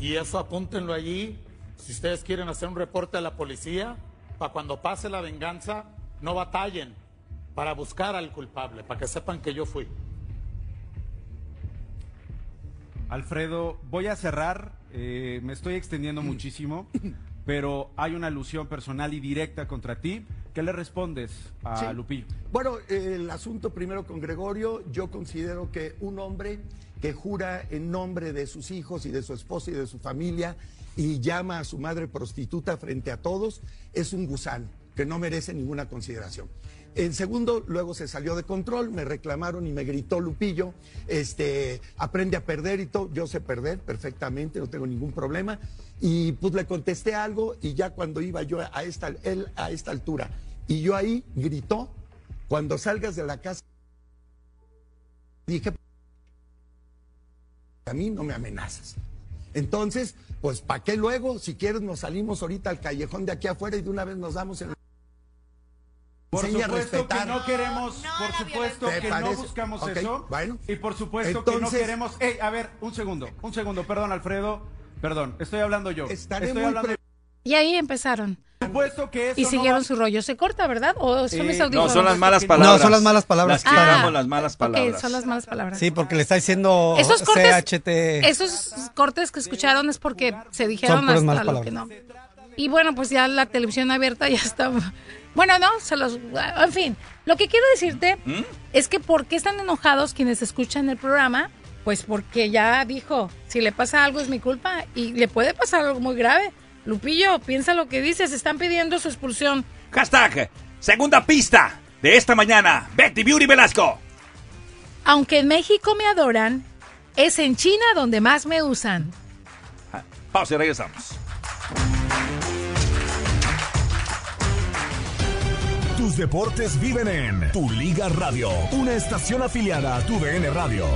Y eso apúntenlo allí. Si ustedes quieren hacer un reporte a la policía, para cuando pase la venganza, no batallen para buscar al culpable, para que sepan que yo fui. Alfredo, voy a cerrar, eh, me estoy extendiendo muchísimo, pero hay una alusión personal y directa contra ti. ¿Qué le respondes a Sí. Lupillo? Bueno, el asunto primero con Gregorio, yo considero que un hombre que jura en nombre de sus hijos y de su esposa y de su familia y llama a su madre prostituta frente a todos, es un gusano que no merece ninguna consideración. En segundo, luego se salió de control, me reclamaron y me gritó Lupillo, este, aprende a perder y todo, yo sé perder perfectamente, no tengo ningún problema. Y pues le contesté algo y ya cuando iba yo a esta, él a esta altura y yo ahí gritó, cuando salgas de la casa, dije, a mí no me amenazas. Entonces, pues ¿para qué luego? Si quieres nos salimos ahorita al callejón de aquí afuera y de una vez nos damos en... Por Enseña supuesto que no queremos, por supuesto ¿Te que no buscamos eso. bueno. Y por supuesto que no queremos. Ey, a ver, un segundo, un segundo, perdón, Alfredo. Perdón, estoy hablando yo. Estaré estoy hablando Y ahí empezaron. Por supuesto que eso Y no siguieron va- su rollo. ¿Se corta, verdad? ¿O son Eh, mis no, audífonos? No, son las malas No, palabras. son las malas palabras. Las Ah, las malas son las malas palabras. Sí, porque le está diciendo Esos cortes, CHT. esos cortes que escucharon es porque se dijeron Son puras hasta malas lo que no. Y bueno, pues ya la televisión abierta ya está. Bueno, no, se los. En fin, lo que quiero decirte ¿Mm? es que ¿por qué están enojados quienes escuchan el programa? Pues porque ya dijo, si le pasa algo es mi culpa y le puede pasar algo muy grave. Lupillo, piensa lo que dices, están pidiendo su expulsión. Hashtag, segunda pista de esta mañana. Betty Beauty Velasco. Aunque en México me adoran, es en China donde más me usan. Pausa y regresamos. Tus deportes viven en Tu Liga Radio, una estación afiliada a Tu DN Radio.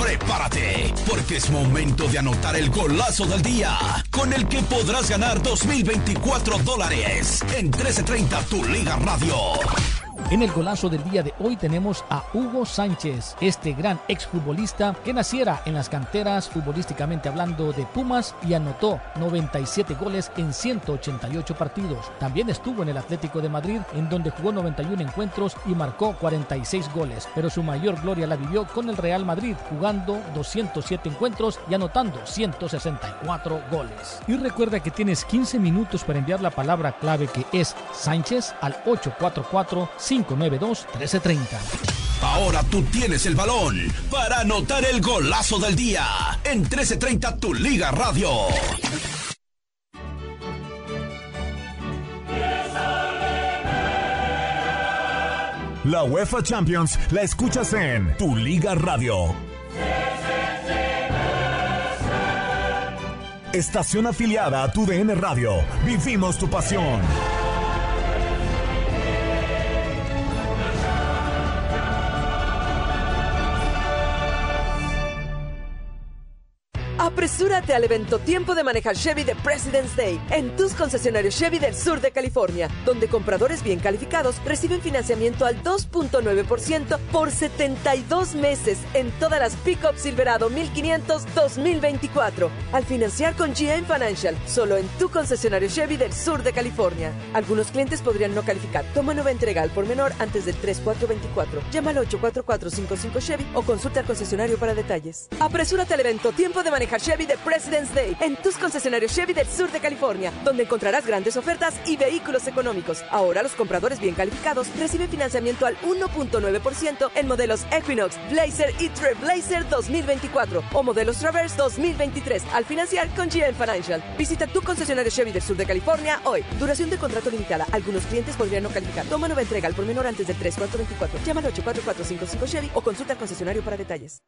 Prepárate, porque es momento de anotar el golazo del día, con el que podrás ganar 2024 dólares en 1330 Tu Liga Radio. En el golazo del día de hoy tenemos a Hugo Sánchez, este gran exfutbolista que naciera en las canteras futbolísticamente hablando de Pumas y anotó 97 goles en 188 partidos. También estuvo en el Atlético de Madrid en donde jugó 91 encuentros y marcó 46 goles, pero su mayor gloria la vivió con el Real Madrid jugando 207 encuentros y anotando 164 goles. Y recuerda que tienes 15 minutos para enviar la palabra clave que es Sánchez al 844 592-1330. Ahora tú tienes el balón para anotar el golazo del día en 1330 Tu Liga Radio. La UEFA Champions la escuchas en Tu Liga Radio. Estación afiliada a Tu DN Radio. Vivimos tu pasión. Apresúrate al evento Tiempo de manejar Chevy de President's Day en tus concesionarios Chevy del sur de California, donde compradores bien calificados reciben financiamiento al 2.9% por 72 meses en todas las Pickup Silverado 1500 2024. Al financiar con GM Financial, solo en tu concesionario Chevy del sur de California. Algunos clientes podrían no calificar. Toma nueva entrega al por menor antes del 3424. Llama al 844-55 Chevy o consulta al concesionario para detalles. Apresúrate al evento Tiempo de manejar Chevy de President's Day en tus concesionarios Chevy del sur de California, donde encontrarás grandes ofertas y vehículos económicos. Ahora los compradores bien calificados reciben financiamiento al 1.9% en modelos Equinox, Blazer y Trailblazer 2024 o modelos Traverse 2023 al financiar con GM Financial. Visita tu concesionario Chevy del sur de California hoy. Duración del contrato limitada. Algunos clientes podrían no calificar. Toma nueva entrega al por menor antes del 3424. Llama al 84455 Chevy o consulta al concesionario para detalles.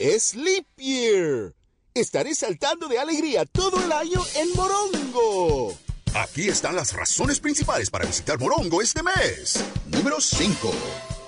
Es Year. Estaré saltando de alegría todo el año en Morongo. Aquí están las razones principales para visitar Morongo este mes. Número 5.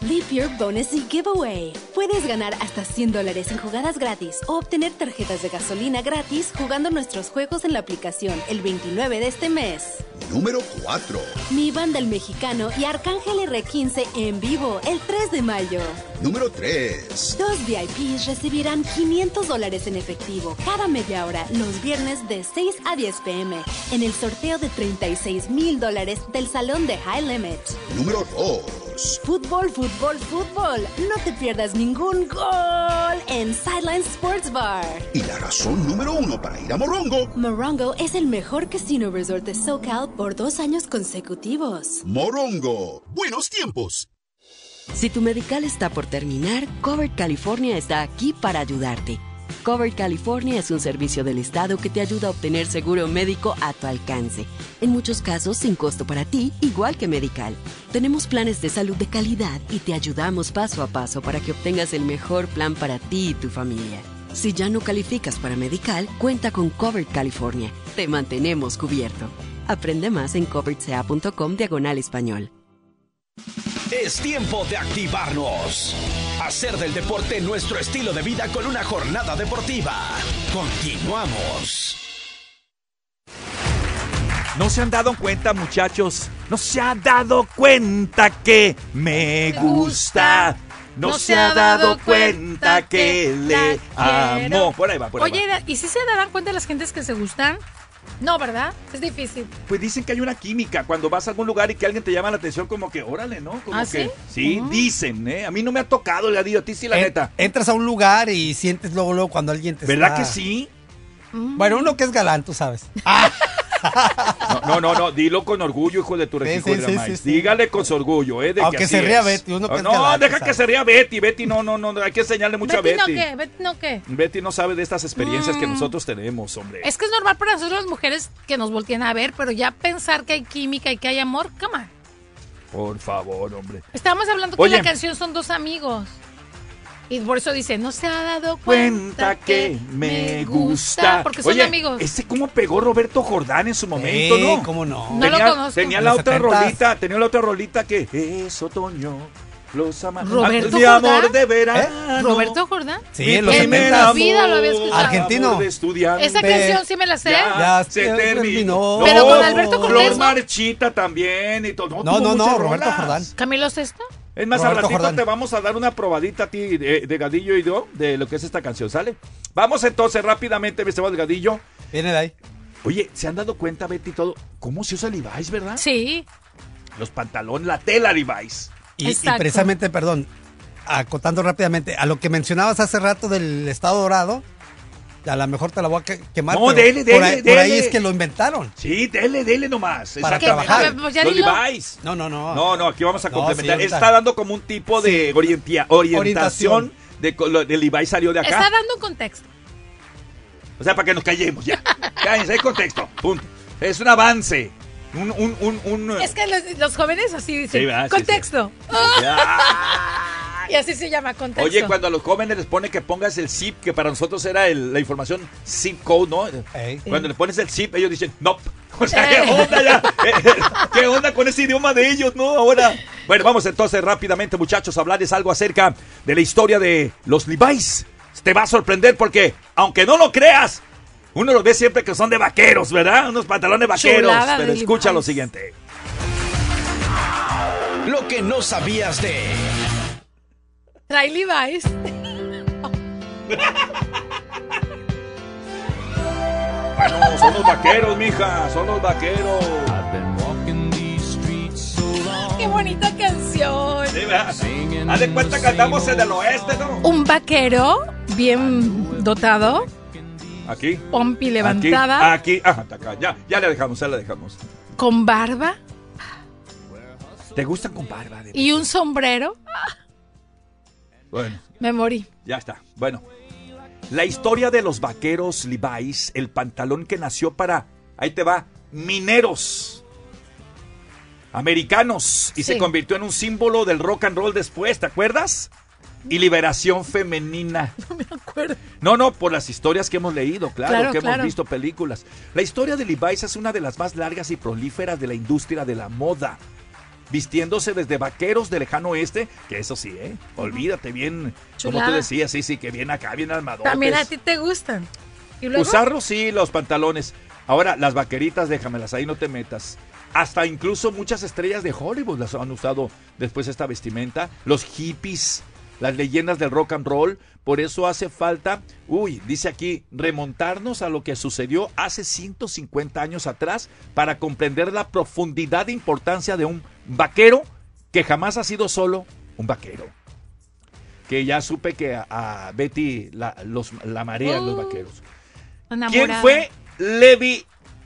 Leap Year Bonus y Giveaway. Puedes ganar hasta 100 dólares en jugadas gratis o obtener tarjetas de gasolina gratis jugando nuestros juegos en la aplicación el 29 de este mes. Número 4. Mi banda el mexicano y Arcángel R15 en vivo el 3 de mayo. Número 3. Dos VIPs recibirán 500 dólares en efectivo cada media hora los viernes de 6 a 10 pm en el sorteo de 36 mil dólares del salón de High Limit. Número 2. Fútbol, fútbol, fútbol. No te pierdas ningún gol en Sideline Sports Bar. Y la razón número uno para ir a Morongo. Morongo es el mejor casino resort de SoCal por dos años consecutivos. Morongo. Buenos tiempos. Si tu medical está por terminar, Covered California está aquí para ayudarte. Covered California es un servicio del Estado que te ayuda a obtener seguro médico a tu alcance. En muchos casos sin costo para ti, igual que medical. Tenemos planes de salud de calidad y te ayudamos paso a paso para que obtengas el mejor plan para ti y tu familia. Si ya no calificas para medical, cuenta con Covered California. Te mantenemos cubierto. Aprende más en coveredsea.com diagonal español. Es tiempo de activarnos. Hacer del deporte nuestro estilo de vida con una jornada deportiva. Continuamos. ¿No se han dado cuenta, muchachos? ¿No se ha dado cuenta que me gusta? No, se ha dado cuenta que le amo. Por ahí va, por ahí Oye, va. ¿y si se darán cuenta las gentes que se gustan? No, ¿verdad? Es difícil. Pues dicen que hay una química cuando vas a algún lugar y que alguien te llama la atención como que, órale, ¿no? Como ¿Ah, que, sí? Sí, dicen, ¿eh? A mí no me ha tocado, le digo a ti sí, la En- neta. Entras a un lugar y sientes luego, luego cuando alguien te ¿Verdad está- que sí? Bueno, uno que es galán, tú sabes. No, no, no, no, dilo con orgullo, hijo de tu Sí, sí, de la sí, maíz. sí, sí. Dígale con su orgullo, ¿eh? De que Aunque así se ría es. Betty, uno que es No, galán, deja que se ría Betty. Betty, no, no, no, hay que enseñarle mucho Betty, a no Betty. qué, Betty no qué. Betty no sabe de estas experiencias que Mm. nosotros tenemos, hombre. Es que es normal para nosotros las mujeres que nos volteen a ver, pero ya pensar que hay química y que hay amor, come on. Por favor, hombre. Estábamos hablando que Oye. la canción son dos amigos. Y por eso dice, no se ha dado Cuenta cuenta que me gusta. Porque son Oye, amigos. Ese cómo pegó Roberto Jordán en su momento, Sí, ¿no? cómo no. No lo tenía, conozco. Tenía En la otra 70s. rolita, tenía la otra rolita que es otoño. Los ¿Roberto Ah, Mi amor Jordán? de verano. ¿Roberto Jordán? Sí, en los 70s. vida lo había escuchado. Argentino. Amor. Esa canción sí me la sé. Ya, Ya se se terminó. terminó. Pero con Alberto Flor Cortés, ¿no? Marchita también y todo. No, no, no, Roberto. Jordán. ¿Camilo Sesto? Es más, Roberto al ratito Jordán. te vamos a dar una probadita a ti de, de Gadillo y yo de lo que es esta canción, ¿sale? Vamos entonces rápidamente, mi estimado Gadillo. Viene de ahí. Oye, ¿se han dado cuenta, Betty, y todo? ¿Cómo se usa Levi's, verdad? Sí. Los pantalones, la tela Levi's. Y, precisamente, perdón, acotando rápidamente, a lo que mencionabas hace rato del Estado Dorado, a lo mejor te la voy a que- quemar. No, pero dele, por, dele, ahí, por ahí es que lo inventaron. Sí, dele, dele nomás. Para trabajar. Pues ya. Levi's. No, no, no. No, no, aquí vamos a No, complementar. sí. Está dando como un tipo de Sí. orientia- orientación Orientación. de, de Levi's salió de acá. Está dando un contexto. O sea, para que nos callemos ya. Cállense, hay contexto. Punto. Es un avance. Un, un, un, un- Es que los, los jóvenes así dicen. Sí, ¿verdad? Sí, contexto. Ya. Y así se llama contexto. Oye, cuando a los jóvenes les pone que pongas el zip, que para nosotros era el- la información zip code, ¿no? Ey. Cuando le pones el zip, ellos dicen, no. O sea, ¿qué onda ya? ¿Qué onda con ese idioma de ellos, no? Ahora. Bueno, vamos entonces rápidamente, muchachos, a hablarles algo acerca de la historia de los Levi's. Te va a sorprender porque, aunque no lo creas, uno los ve siempre que son de vaqueros, ¿verdad? Unos pantalones vaqueros. Chulada Pero escucha lo siguiente. Lo que no sabías de. Trae Levi's. Bueno, son los vaqueros, mija, son los vaqueros. Qué bonita canción. Sí. Haz de cuenta que andamos en el oeste, ¿no? Un vaquero bien dotado, Aquí. pompi Aquí, levantada, aquí, ajá, hasta acá. Ya, ya le dejamos, ya le dejamos. con barba ¿Te gustan con barba? de- y un sombrero. Bueno, Me morí. ya está. Bueno, la historia de los vaqueros Levi's, el pantalón que nació para, ahí te va, mineros americanos y se convirtió en un símbolo del rock and roll después, ¿te acuerdas? Y liberación femenina. No me acuerdo. No, no, por las historias que hemos leído, claro, Claro, que claro. hemos visto películas. La historia de Levi's es una de las más largas y prolíferas de la industria de la moda. Vistiéndose desde vaqueros del lejano oeste, que eso sí, ¿eh? Olvídate bien, como tú decías, sí, sí, que bien acá, bien armadotes. También a ti te gustan. ¿Y luego? Usarlos, sí, los pantalones. Ahora, las vaqueritas, déjamelas, ahí no te metas. Hasta incluso muchas estrellas de Hollywood las han usado después esta vestimenta. Los hippies, las leyendas del rock and roll. Por eso hace falta, uy, dice aquí, remontarnos a lo que sucedió hace 150 años atrás para comprender la profundidad e importancia de un vaquero que jamás ha sido solo un vaquero. Que ya supe que a, a Betty la, los, la marean los Uh, vaqueros. ¿Quién fue Levi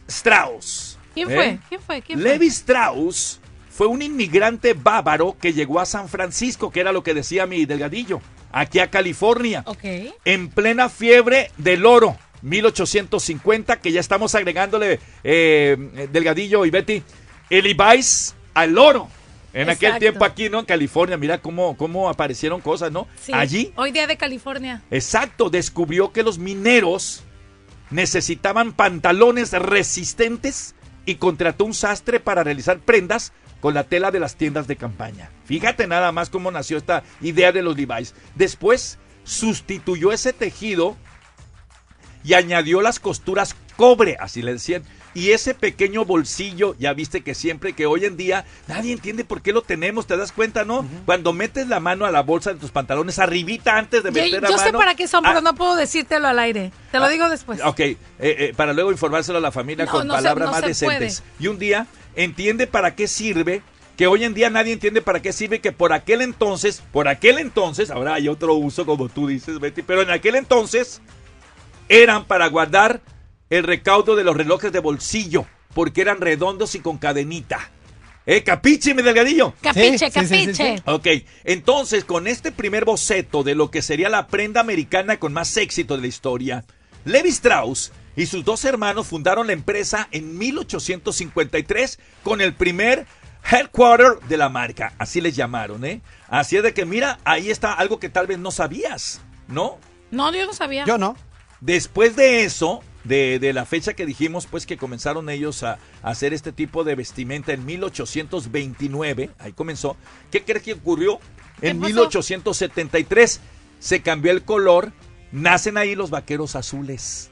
Strauss? ¿Quién ¿Eh? fue? ¿Quién fue? ¿Quién fue? Levi Strauss fue un inmigrante bávaro que llegó a San Francisco, que era lo que decía mi delgadillo, aquí a California, Ok. en plena fiebre del oro, 1850, que ya estamos agregándole, eh, delgadillo y Betty, el Levi's al oro. En aquel Exacto. tiempo aquí, ¿no? En California, mira cómo, cómo aparecieron cosas, ¿no? Sí. Allí Hoy día de California. Exacto, descubrió que los mineros necesitaban pantalones resistentes y contrató un sastre para realizar prendas con la tela de las tiendas de campaña. Fíjate nada más cómo nació esta idea de los Levi's. Después sustituyó ese tejido y añadió las costuras cobre, así le decían. Y ese pequeño bolsillo, ya viste que siempre, que hoy en día nadie entiende por qué lo tenemos, ¿te das cuenta, no? Cuando metes la mano a la bolsa de tus pantalones, arribita antes de Yo, meter la yo mano. sé para qué son, ah, pero no puedo decírtelo al aire. Te lo digo después. Ok, eh, eh, para luego informárselo a la familia No, con no se- palabras no más decentes. puede. Y un día entiende para qué sirve, que hoy en día nadie entiende para qué sirve, que por aquel entonces, por aquel entonces, ahora hay otro uso como tú dices, Betty, pero en aquel entonces eran para guardar el recaudo de los relojes de bolsillo, porque eran redondos y con cadenita. ¿Eh? ¿Capiche, mi delgadillo? Capiche, capiche. Ok, entonces con este primer boceto de lo que sería la prenda americana con más éxito de la historia, Levi Strauss y sus dos hermanos fundaron la empresa en 1853 con el primer headquarter de la marca, así les llamaron, ¿eh? Así es de que mira, ahí está algo que tal vez no sabías, ¿no? No, yo no sabía. no. Después de eso, de, de la fecha que dijimos, pues que comenzaron ellos a, a hacer este tipo de vestimenta en 1829, ahí comenzó. ¿Qué crees que ocurrió? En pasó? 1873 se cambió el color, nacen ahí los vaqueros azules.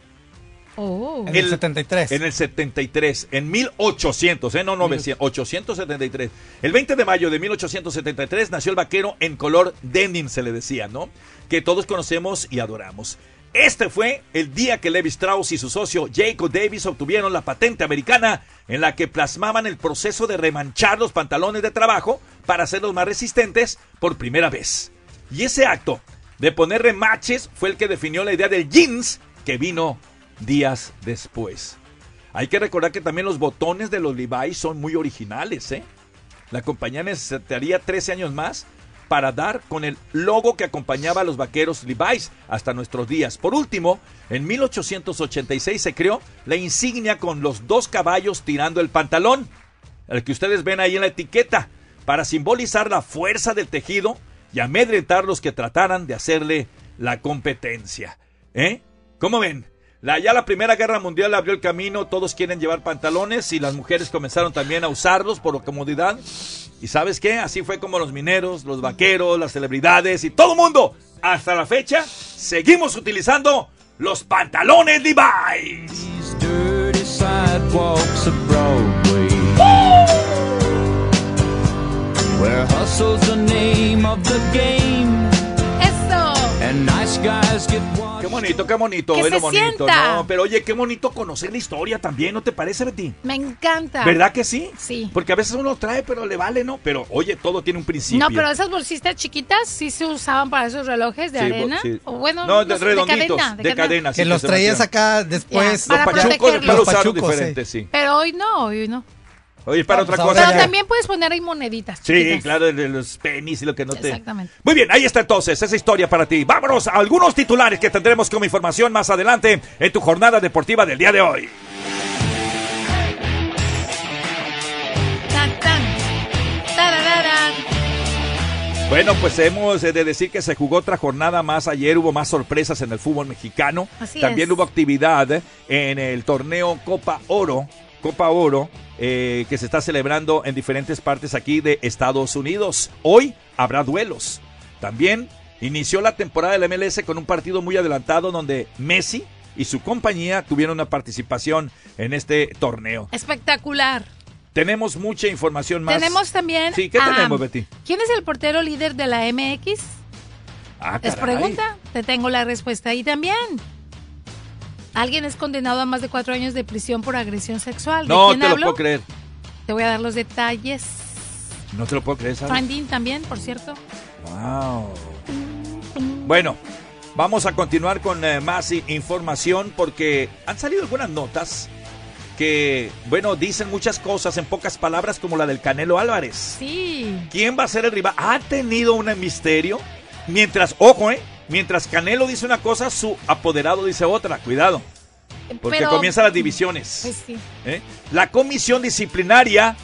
Oh. En el 73. En el 73, en 1800, ¿eh? no 900, 873. El 20 de mayo de 1873 nació el vaquero en color denim, se le decía, ¿no? Que todos conocemos y adoramos. Este fue el día que Levi Strauss y su socio Jacob Davis obtuvieron la patente americana en la que plasmaban el proceso de remanchar los pantalones de trabajo para hacerlos más resistentes por primera vez. Y ese acto de poner remaches fue el que definió la idea del jeans que vino días después. Hay que recordar que también los botones de los Levi's son muy originales, ¿eh? La compañía necesitaría 13 años más para dar con el logo que acompañaba a los vaqueros Levi's hasta nuestros días. Por último, en 1886 se creó la insignia con los dos caballos tirando el pantalón, el que ustedes ven ahí en la etiqueta, para simbolizar la fuerza del tejido y amedrentar los que trataran de hacerle la competencia. ¿Eh? ¿Cómo ven? Ya la Primera Guerra Mundial abrió el camino, todos quieren llevar pantalones y las mujeres comenzaron también a usarlos por comodidad. ¿Y sabes qué? Así fue como los mineros, los vaqueros, las celebridades y todo mundo, hasta la fecha, seguimos utilizando los pantalones Levi's. Eso. Qué bonito, qué bonito, Que lo se bonito, sienta. ¿no? Pero oye, qué bonito conocer la historia también, ¿no te parece, Betty? Me encanta. ¿Verdad que sí? Sí. Porque a veces uno trae, pero le vale, ¿no? Pero oye, todo tiene un principio. No, pero esas bolsitas chiquitas sí se usaban para esos relojes de Sí, arena. sí. O bueno, No, de redonditos, cadena, de cadena, sí, que los traías acá después. Ya, para Los pachucos Los pachucos, diferente, sí. Pero hoy no, hoy no. Oye, para otra cosa. Pero también puedes poner ahí moneditas. Sí, chiquitas. claro, de los penis y lo que no te. Exactamente. Muy bien, ahí está entonces esa historia para ti. Vámonos a algunos titulares que tendremos como información más adelante en tu jornada deportiva del día de hoy. Bueno, pues hemos de decir que se jugó otra jornada más. Ayer hubo más sorpresas en el fútbol mexicano. Así También es. hubo actividad en el torneo Copa Oro. Copa Oro, eh, que se está celebrando en diferentes partes aquí de Estados Unidos. Hoy habrá duelos. También inició la temporada del MLS con un partido muy adelantado donde Messi y su compañía tuvieron una participación en este torneo. Espectacular. Tenemos mucha información más. Tenemos también. Sí, ¿qué tenemos, Betty? ¿Quién es el portero líder de la MX? Ah, Es caray. pregunta. Te tengo la respuesta ahí también. Alguien es condenado a más de cuatro años de prisión por agresión sexual. ¿De No quién te lo puedo creer. Te voy a dar los detalles. No te lo puedo creer, ¿sabes? Trending también, por cierto. Wow. Bueno, vamos a continuar con eh, más información porque han salido algunas notas que, bueno, dicen muchas cosas en pocas palabras como la del Canelo Álvarez. Sí. ¿Quién va a ser el rival? Ha tenido un misterio. Mientras, ojo, ¿eh? Mientras Canelo dice una cosa, su apoderado dice otra. Cuidado. Porque Pero- comienzan las divisiones. Pues sí. ¿eh? La comisión disciplinaria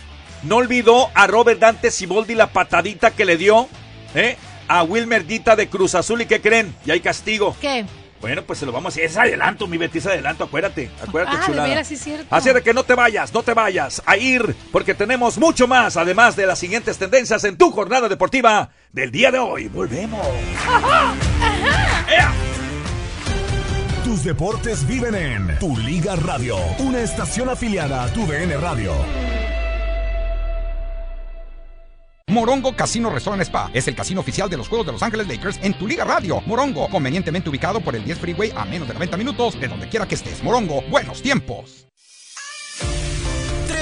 no olvidó a Robert Dante Siboldi la patadita que le dio ¿eh? a Wilmer Dita de Cruz Azul. ¿Y qué creen? Y hay castigo. ¿Qué? Bueno, pues se lo vamos a decir. Es adelanto, mi Betty, es adelanto. Acuérdate, acuérdate, Ah, de chulada. veras, sí es cierto. Así de que no te vayas, no te vayas a ir, porque tenemos mucho más, además de las siguientes tendencias en tu jornada deportiva del día de hoy. Volvemos. Tus deportes viven en Tu Liga Radio, una estación afiliada a Tu DN Radio. Morongo Casino Restaurant Spa es el casino oficial de los Juegos de Los Ángeles Lakers en tu Liga Radio. Morongo, convenientemente ubicado por el 10 Freeway a menos de 90 minutos de donde quiera que estés. Morongo, buenos tiempos.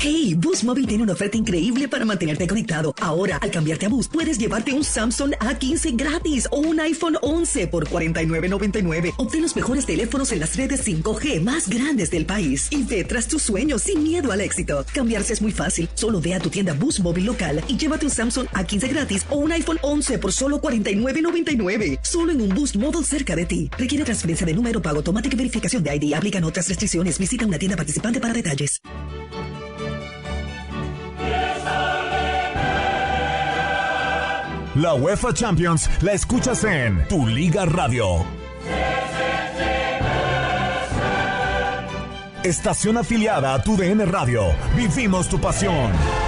Hey, Boost Mobile tiene una oferta increíble para mantenerte conectado. Ahora, al cambiarte a Boost, puedes llevarte un Samsung A15 gratis o un iPhone 11 por $49.99. Obtén los mejores teléfonos en las redes 5G más grandes del país y ve tras tus sueños sin miedo al éxito. Cambiarse es muy fácil. Solo ve a tu tienda Boost Mobile local y llévate un Samsung A15 gratis o un iPhone 11 por solo $49.99. Solo en un Boost Mobile cerca de ti. Requiere transferencia de número pago automática y verificación de ID. Aplican otras restricciones. Visita una tienda participante para detalles. La UEFA Champions la escuchas en Tu Liga Radio. Estación afiliada a Tu DN Radio. Vivimos tu pasión.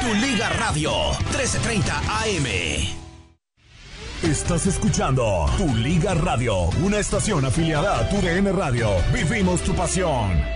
Tu Liga Radio 1330 AM. Estás escuchando Tu Liga Radio, una estación afiliada a Tu DN Radio. Vivimos tu pasión.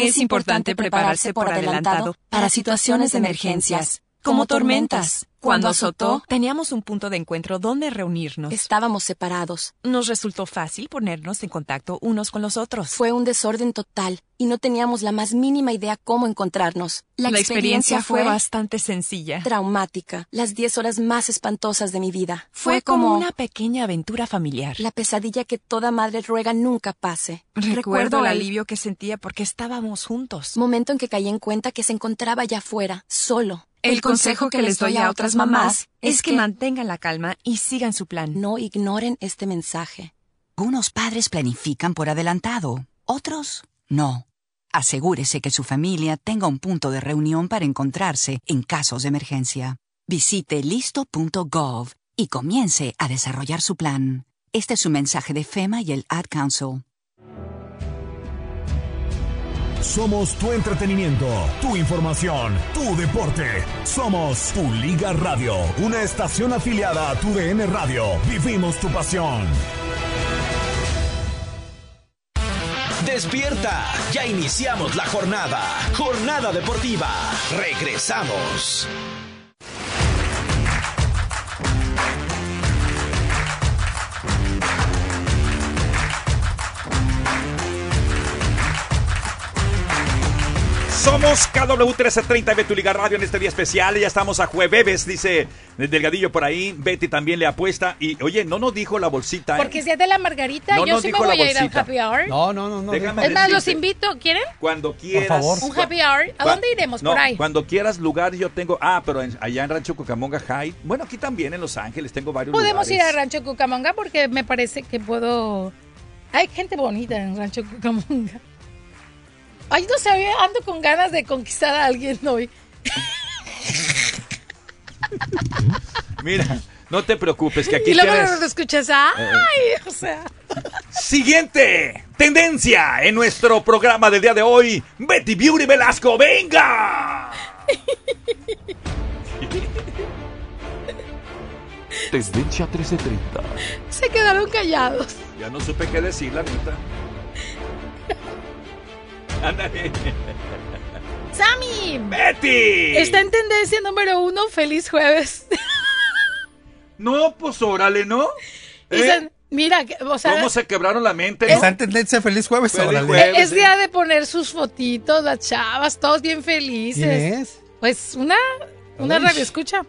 Es importante prepararse por adelantado para situaciones de emergencias, como tormentas. Cuando azotó, teníamos un punto de encuentro donde reunirnos. Estábamos separados. Nos resultó fácil ponernos en contacto unos con los otros. Fue un desorden total y no teníamos la más mínima idea cómo encontrarnos. La, experiencia fue bastante sencilla. traumática. Las 10 horas más espantosas de mi vida. Fue como una pequeña aventura familiar. la pesadilla que toda madre ruega nunca pase. Recuerdo el el alivio que sentía porque estábamos juntos. momento en que caí en cuenta que se encontraba allá afuera, solo. El consejo que les doy a otras mamás es que mantengan la calma y sigan su plan. No ignoren este mensaje. Unos padres planifican por adelantado, otros no. Asegúrese que su familia tenga un punto de reunión para encontrarse en casos de emergencia. Visite listo.gov y comience a desarrollar su plan. Este es su mensaje de FEMA y el Ad Council. Somos tu entretenimiento, tu información, tu deporte. Somos tu Liga Radio, una estación afiliada a tu DN Radio. Vivimos tu pasión. De Despierta, ya iniciamos la jornada. Jornada deportiva. Regresamos. Somos KW 1330 de tu Liga Radio en este día especial. Ya estamos a jueves, dice Delgadillo por ahí. Betty también le apuesta. Y oye, no nos dijo la bolsita. ¿eh? Porque si es de la margarita, No yo sí me voy a ir al happy hour. No, no, no, no. Déjame Es más, los invito. ¿Quieren? Cuando quieras. favor. Un happy hour. ¿A dónde iremos? No, Por ahí. Cuando quieras lugar, yo tengo. Ah, pero en- allá en Rancho Cucamonga High. Bueno, aquí también en Los Ángeles tengo varios Podemos ir lugares. a Rancho Cucamonga porque me parece que puedo. Hay gente bonita en Rancho Cucamonga. Ay, no sé, ando con ganas de conquistar a alguien hoy. Mira, no te preocupes, que aquí y luego tienes. lo escuchas. Ay, o sea. Siguiente tendencia en nuestro programa del día de hoy. Betty Beauty Velasco, venga. Tendencia 1330. Se quedaron callados. Ya no supe qué decir, la neta. Ándale. ¡Sammy! ¡Betty! Está en tendencia número uno. Feliz jueves. No, pues órale, ¿no? ¿Eh? Dicen, mira, o sea, ¿Cómo se quebraron la mente? no? Está en tendencia feliz jueves. Feliz órale. jueves. es día de poner sus fotitos, las chavas, todos bien felices. ¿Quién es? Pues una, una radio escucha.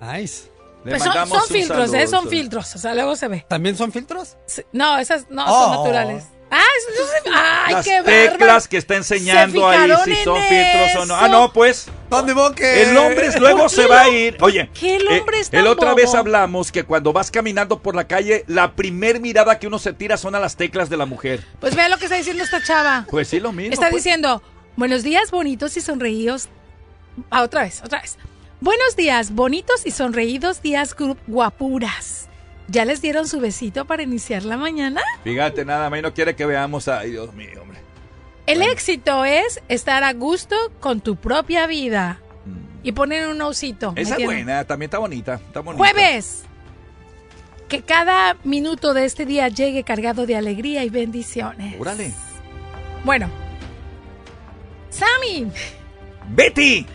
Nice. Pues son, filtros, saludo. ¿eh? Son filtros. O sea, luego se ve. ¿También son filtros? Sí, No, esas no Oh. son naturales. Ah, ay, Las qué teclas bárbaro. que está enseñando Se ahí si son filtros o no. Ah, no, pues. ¿Dónde vos que El hombre luego ¿Por se va a ir. Oye, qué el eh, hombre el otra vez hablamos que cuando vas caminando por la calle, la primer mirada que uno se tira son a las teclas de la mujer. Pues vea lo que está diciendo esta chava. Pues sí, lo mismo. Está pues. diciendo, buenos días, bonitos y sonreídos. Ah, otra vez, otra vez. Buenos días, bonitos y sonreídos días guapuras. ¿Ya les dieron su besito para iniciar la mañana? Fíjate, nada más no quiere que veamos. Ay, Dios mío, hombre. El éxito es estar a gusto con tu propia vida. Y poner un osito. ¿me Mm. Esa es buena, también está bonita. Está bonita. Jueves. Que cada minuto de este día llegue cargado de alegría y bendiciones. Órale. Bueno. Sammy. Betty.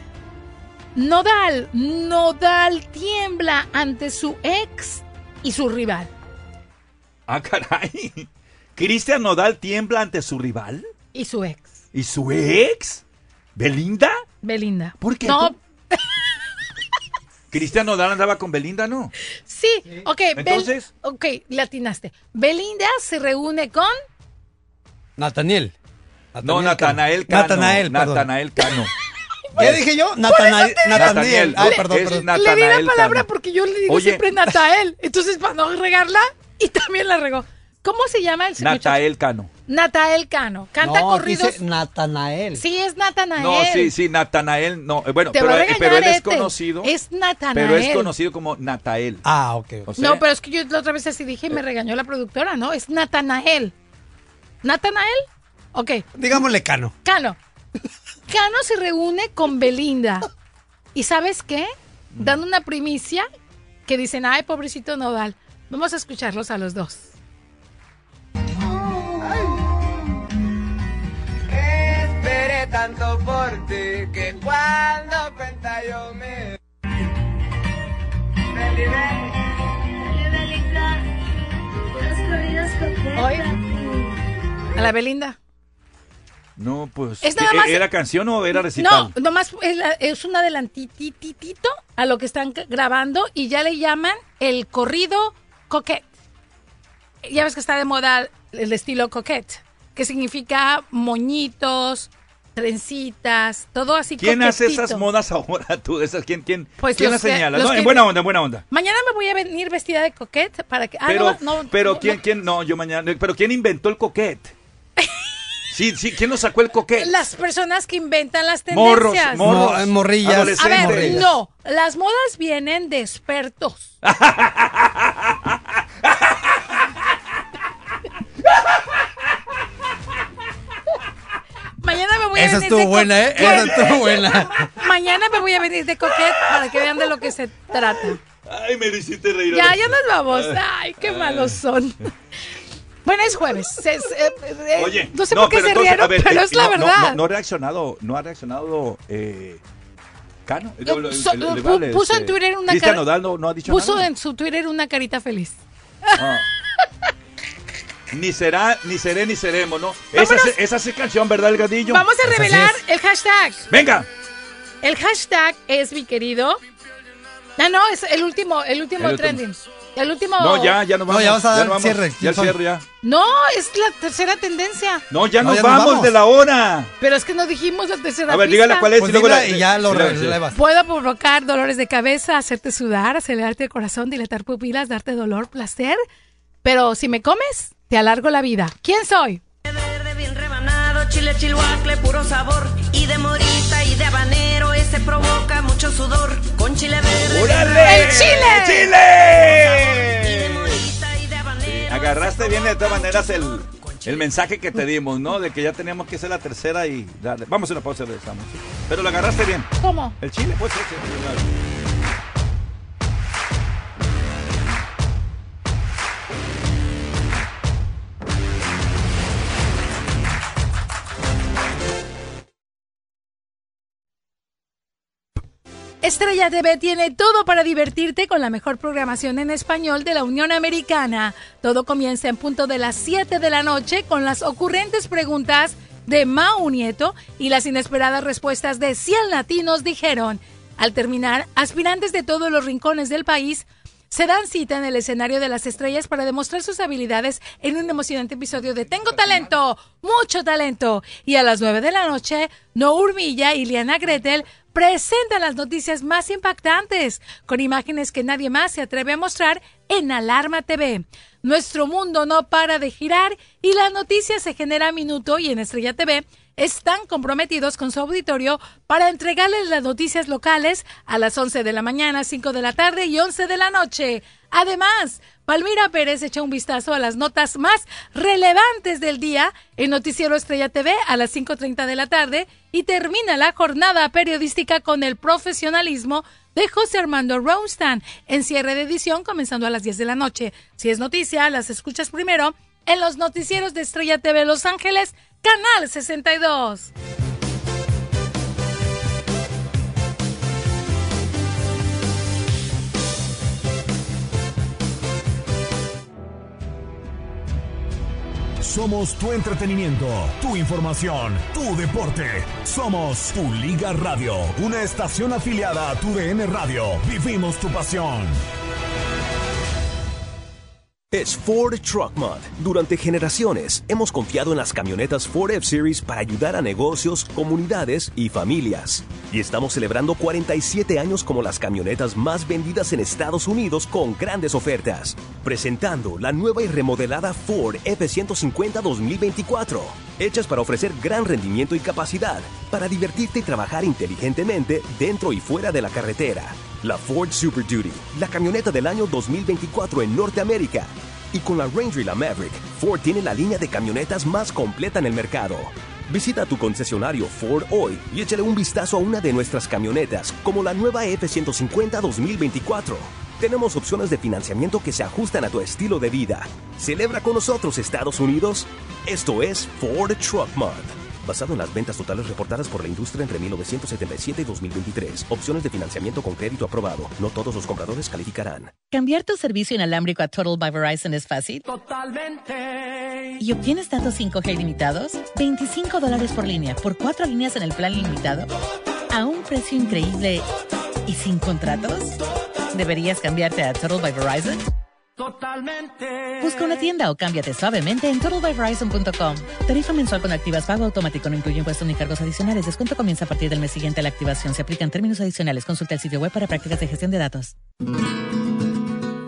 Nodal. Nodal tiembla ante su ex y su rival. Ah, caray. Cristian Nodal tiembla ante su rival. Y su ex. ¿Y su ex? ¿Belinda? Belinda. ¿Por qué? No, Cristian Nodal andaba con Belinda, ¿no? sí. Ok. Bel- Entonces. ok, le atinaste. Belinda se reúne con... Nataniel. No, Natanael Cano. Natanael. Natanael Cano. ¿Qué dije yo? Natanael. Ay, Le- perdón, es perdón. Le di la palabra porque yo le digo Oye. siempre Natael. Entonces, para no regarla, y también la regó. ¿Cómo se llama el señor? Natael Cano. Natael Cano. Canta no, corridos. dice Natanael. Sí, es Natanael. No, sí, sí, Natanael. No, eh, bueno, Te pero, eh, regañar, pero él es conocido. Es Natanael. Pero es conocido como Natael. Ah, ok. O sea, No, pero es que yo la otra vez así dije y me regañó la productora, ¿no? Es Natanael. ¿Natanael? Ok. Digámosle Cano. Cano. Cano se reúne con Belinda. ¿Y sabes qué? Dando una primicia que dicen, ay, pobrecito Nodal. Vamos a escucharlos a los dos. Esperé tanto por ti que cuando cuenta yo me. Oye. A la Belinda. No, pues. Es nada ¿e- más- ¿Era canción o era recital? No, nomás es, la- es un adelantititito a lo que están grabando y ya le llaman el corrido coquette. Ya ves que está de moda el estilo coquette, que significa moñitos, trencitas, todo así ¿Quién hace esas modas ahora tú? Esas, ¿Quién, quién, Pues quién las señala? No, en buena onda, en buena onda. Mañana me voy a venir vestida de coquette para que... Ah, Pero, no, no, pero ¿quién, quién? No, yo mañana. Pero ¿quién inventó el coquete? Sí, sí, ¿quién nos sacó el coquete? Las personas que inventan las Morros, tendencias. morros. Mo- eh, morrillas. A ver, no, las modas vienen de expertos. Mañana me voy a Esa venir estuvo de buena, ¿eh? Esa estuvo buena. Mañana me voy a venir de coquette para que vean de lo que se trata. Ay, me hiciste reír. Ya, ya nos vamos. Ay, qué malos son. Bueno, es jueves. Es, eh, eh, Oye, no sé por qué se entonces, rieron, ver, pero eh, es la no, no, verdad. No, no ha reaccionado, no ha reaccionado eh, Cano. Yo- El- el- so- el- el- pu- el- puso en este, Twitter una Nodal no, no ha dicho Puso nada. en su Twitter una carita feliz. Ah. Ni será, ni seré, ni seremos, ¿no? Esa, Vámonos. es- esa es canción, ¿verdad, el gadillo? Vamos a Esa sí revelar es. el hashtag. Venga. El hashtag es mi querido. Ah, no, es el último, el último El último. El último. No, ya, ya nos No, vamos. ya vas a dar nos vamos. cierre. Ya el ya. No, es la tercera tendencia. No, ya No, nos ya nos vamos, de la hora. Pero es que no dijimos la tercera A ver, pista. dígala cuál es Pues y luego la- y ya lo sí, sí. relevas. Puedo provocar dolores de cabeza, hacerte sudar, acelerarte el corazón, dilatar pupilas, darte dolor, placer. Pero si me comes, te alargo la vida. ¿Quién soy? Verde bien rebanado, chile chilhuacle, puro sabor. Y de morita y de habanero, ese provoca mucho sudor. Con chile verde. ¡Órale! ¡El chile! ¡Chile! Sí, agarraste bien de todas maneras el, el mensaje que te dimos, ¿no? De que ya teníamos que ser la tercera y darle. Vamos a una pausa y regresamos. Pero lo agarraste bien. ¿Cómo? El chile, pues ese. Estrella TV tiene todo para divertirte con la mejor programación en español de la Unión Americana. Todo comienza en punto de las 7 de la noche con las ocurrentes preguntas de Mau Nieto y las inesperadas respuestas de 100 latinos dijeron. Al terminar, aspirantes de todos los rincones del país se dan cita en el escenario de las estrellas para demostrar sus habilidades en un emocionante episodio de Tengo talento, mucho talento. Y a las 9 de la noche, No Urmilla y Liana Gretel presentan las noticias más impactantes, con imágenes que nadie más se atreve a mostrar en Alarma TV. Nuestro mundo no para de girar y la noticia se genera a minuto y en Estrella TV están comprometidos con su auditorio para entregarles las noticias locales a las 11 de la mañana, 5 de la tarde y 11 de la noche. Además, Palmira Pérez echa un vistazo a las notas más relevantes del día en Noticiero Estrella TV a las 5.30 de la tarde y termina la jornada periodística con el profesionalismo de José Armando Ronstan en cierre de edición comenzando a las 10 de la noche. Si es noticia, las escuchas primero en los noticieros de Estrella TV Los Ángeles, Canal 62. Somos tu entretenimiento, tu información, tu deporte. Somos Tu Liga Radio, una estación afiliada a Tu DN Radio. Vivimos tu pasión. Es Ford Truck Month. Durante generaciones hemos confiado en las camionetas Ford F-Series para ayudar a negocios, comunidades y familias. Y estamos celebrando 47 años como las camionetas más vendidas en Estados Unidos con grandes ofertas. Presentando la nueva y remodelada Ford F-150 2024. Hechas para ofrecer gran rendimiento y capacidad, para divertirte y trabajar inteligentemente dentro y fuera de la carretera. La Ford Super Duty, la camioneta del año 2024 en Norteamérica. Y con la Ranger y la Maverick, Ford tiene la línea de camionetas más completa en el mercado. Visita tu concesionario Ford hoy y échale un vistazo a una de nuestras camionetas, como la nueva F-150 2024. Tenemos opciones de financiamiento que se ajustan a tu estilo de vida. Celebra con nosotros Estados Unidos. Esto es Ford Truck Month. Basado en las ventas totales reportadas por la industria entre 1977 y 2023. Opciones de financiamiento con crédito aprobado. No todos los compradores calificarán. Cambiar tu servicio inalámbrico a Total by Verizon es fácil. Totalmente. ¿Y obtienes datos 5G ilimitados? 25 dólares por línea por cuatro líneas en el plan ilimitado. A un precio increíble y sin contratos. ¿Deberías cambiarte a Total by Verizon? Totalmente. Busca una tienda o cámbiate suavemente en totalbyverizon.com. Tarifa mensual con activas pago automático, no incluye impuestos ni cargos adicionales. Descuento comienza a partir del mes siguiente a la activación. Se aplican términos adicionales. Consulta el sitio web para prácticas de gestión de datos.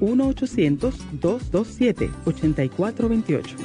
1-800-227-8428.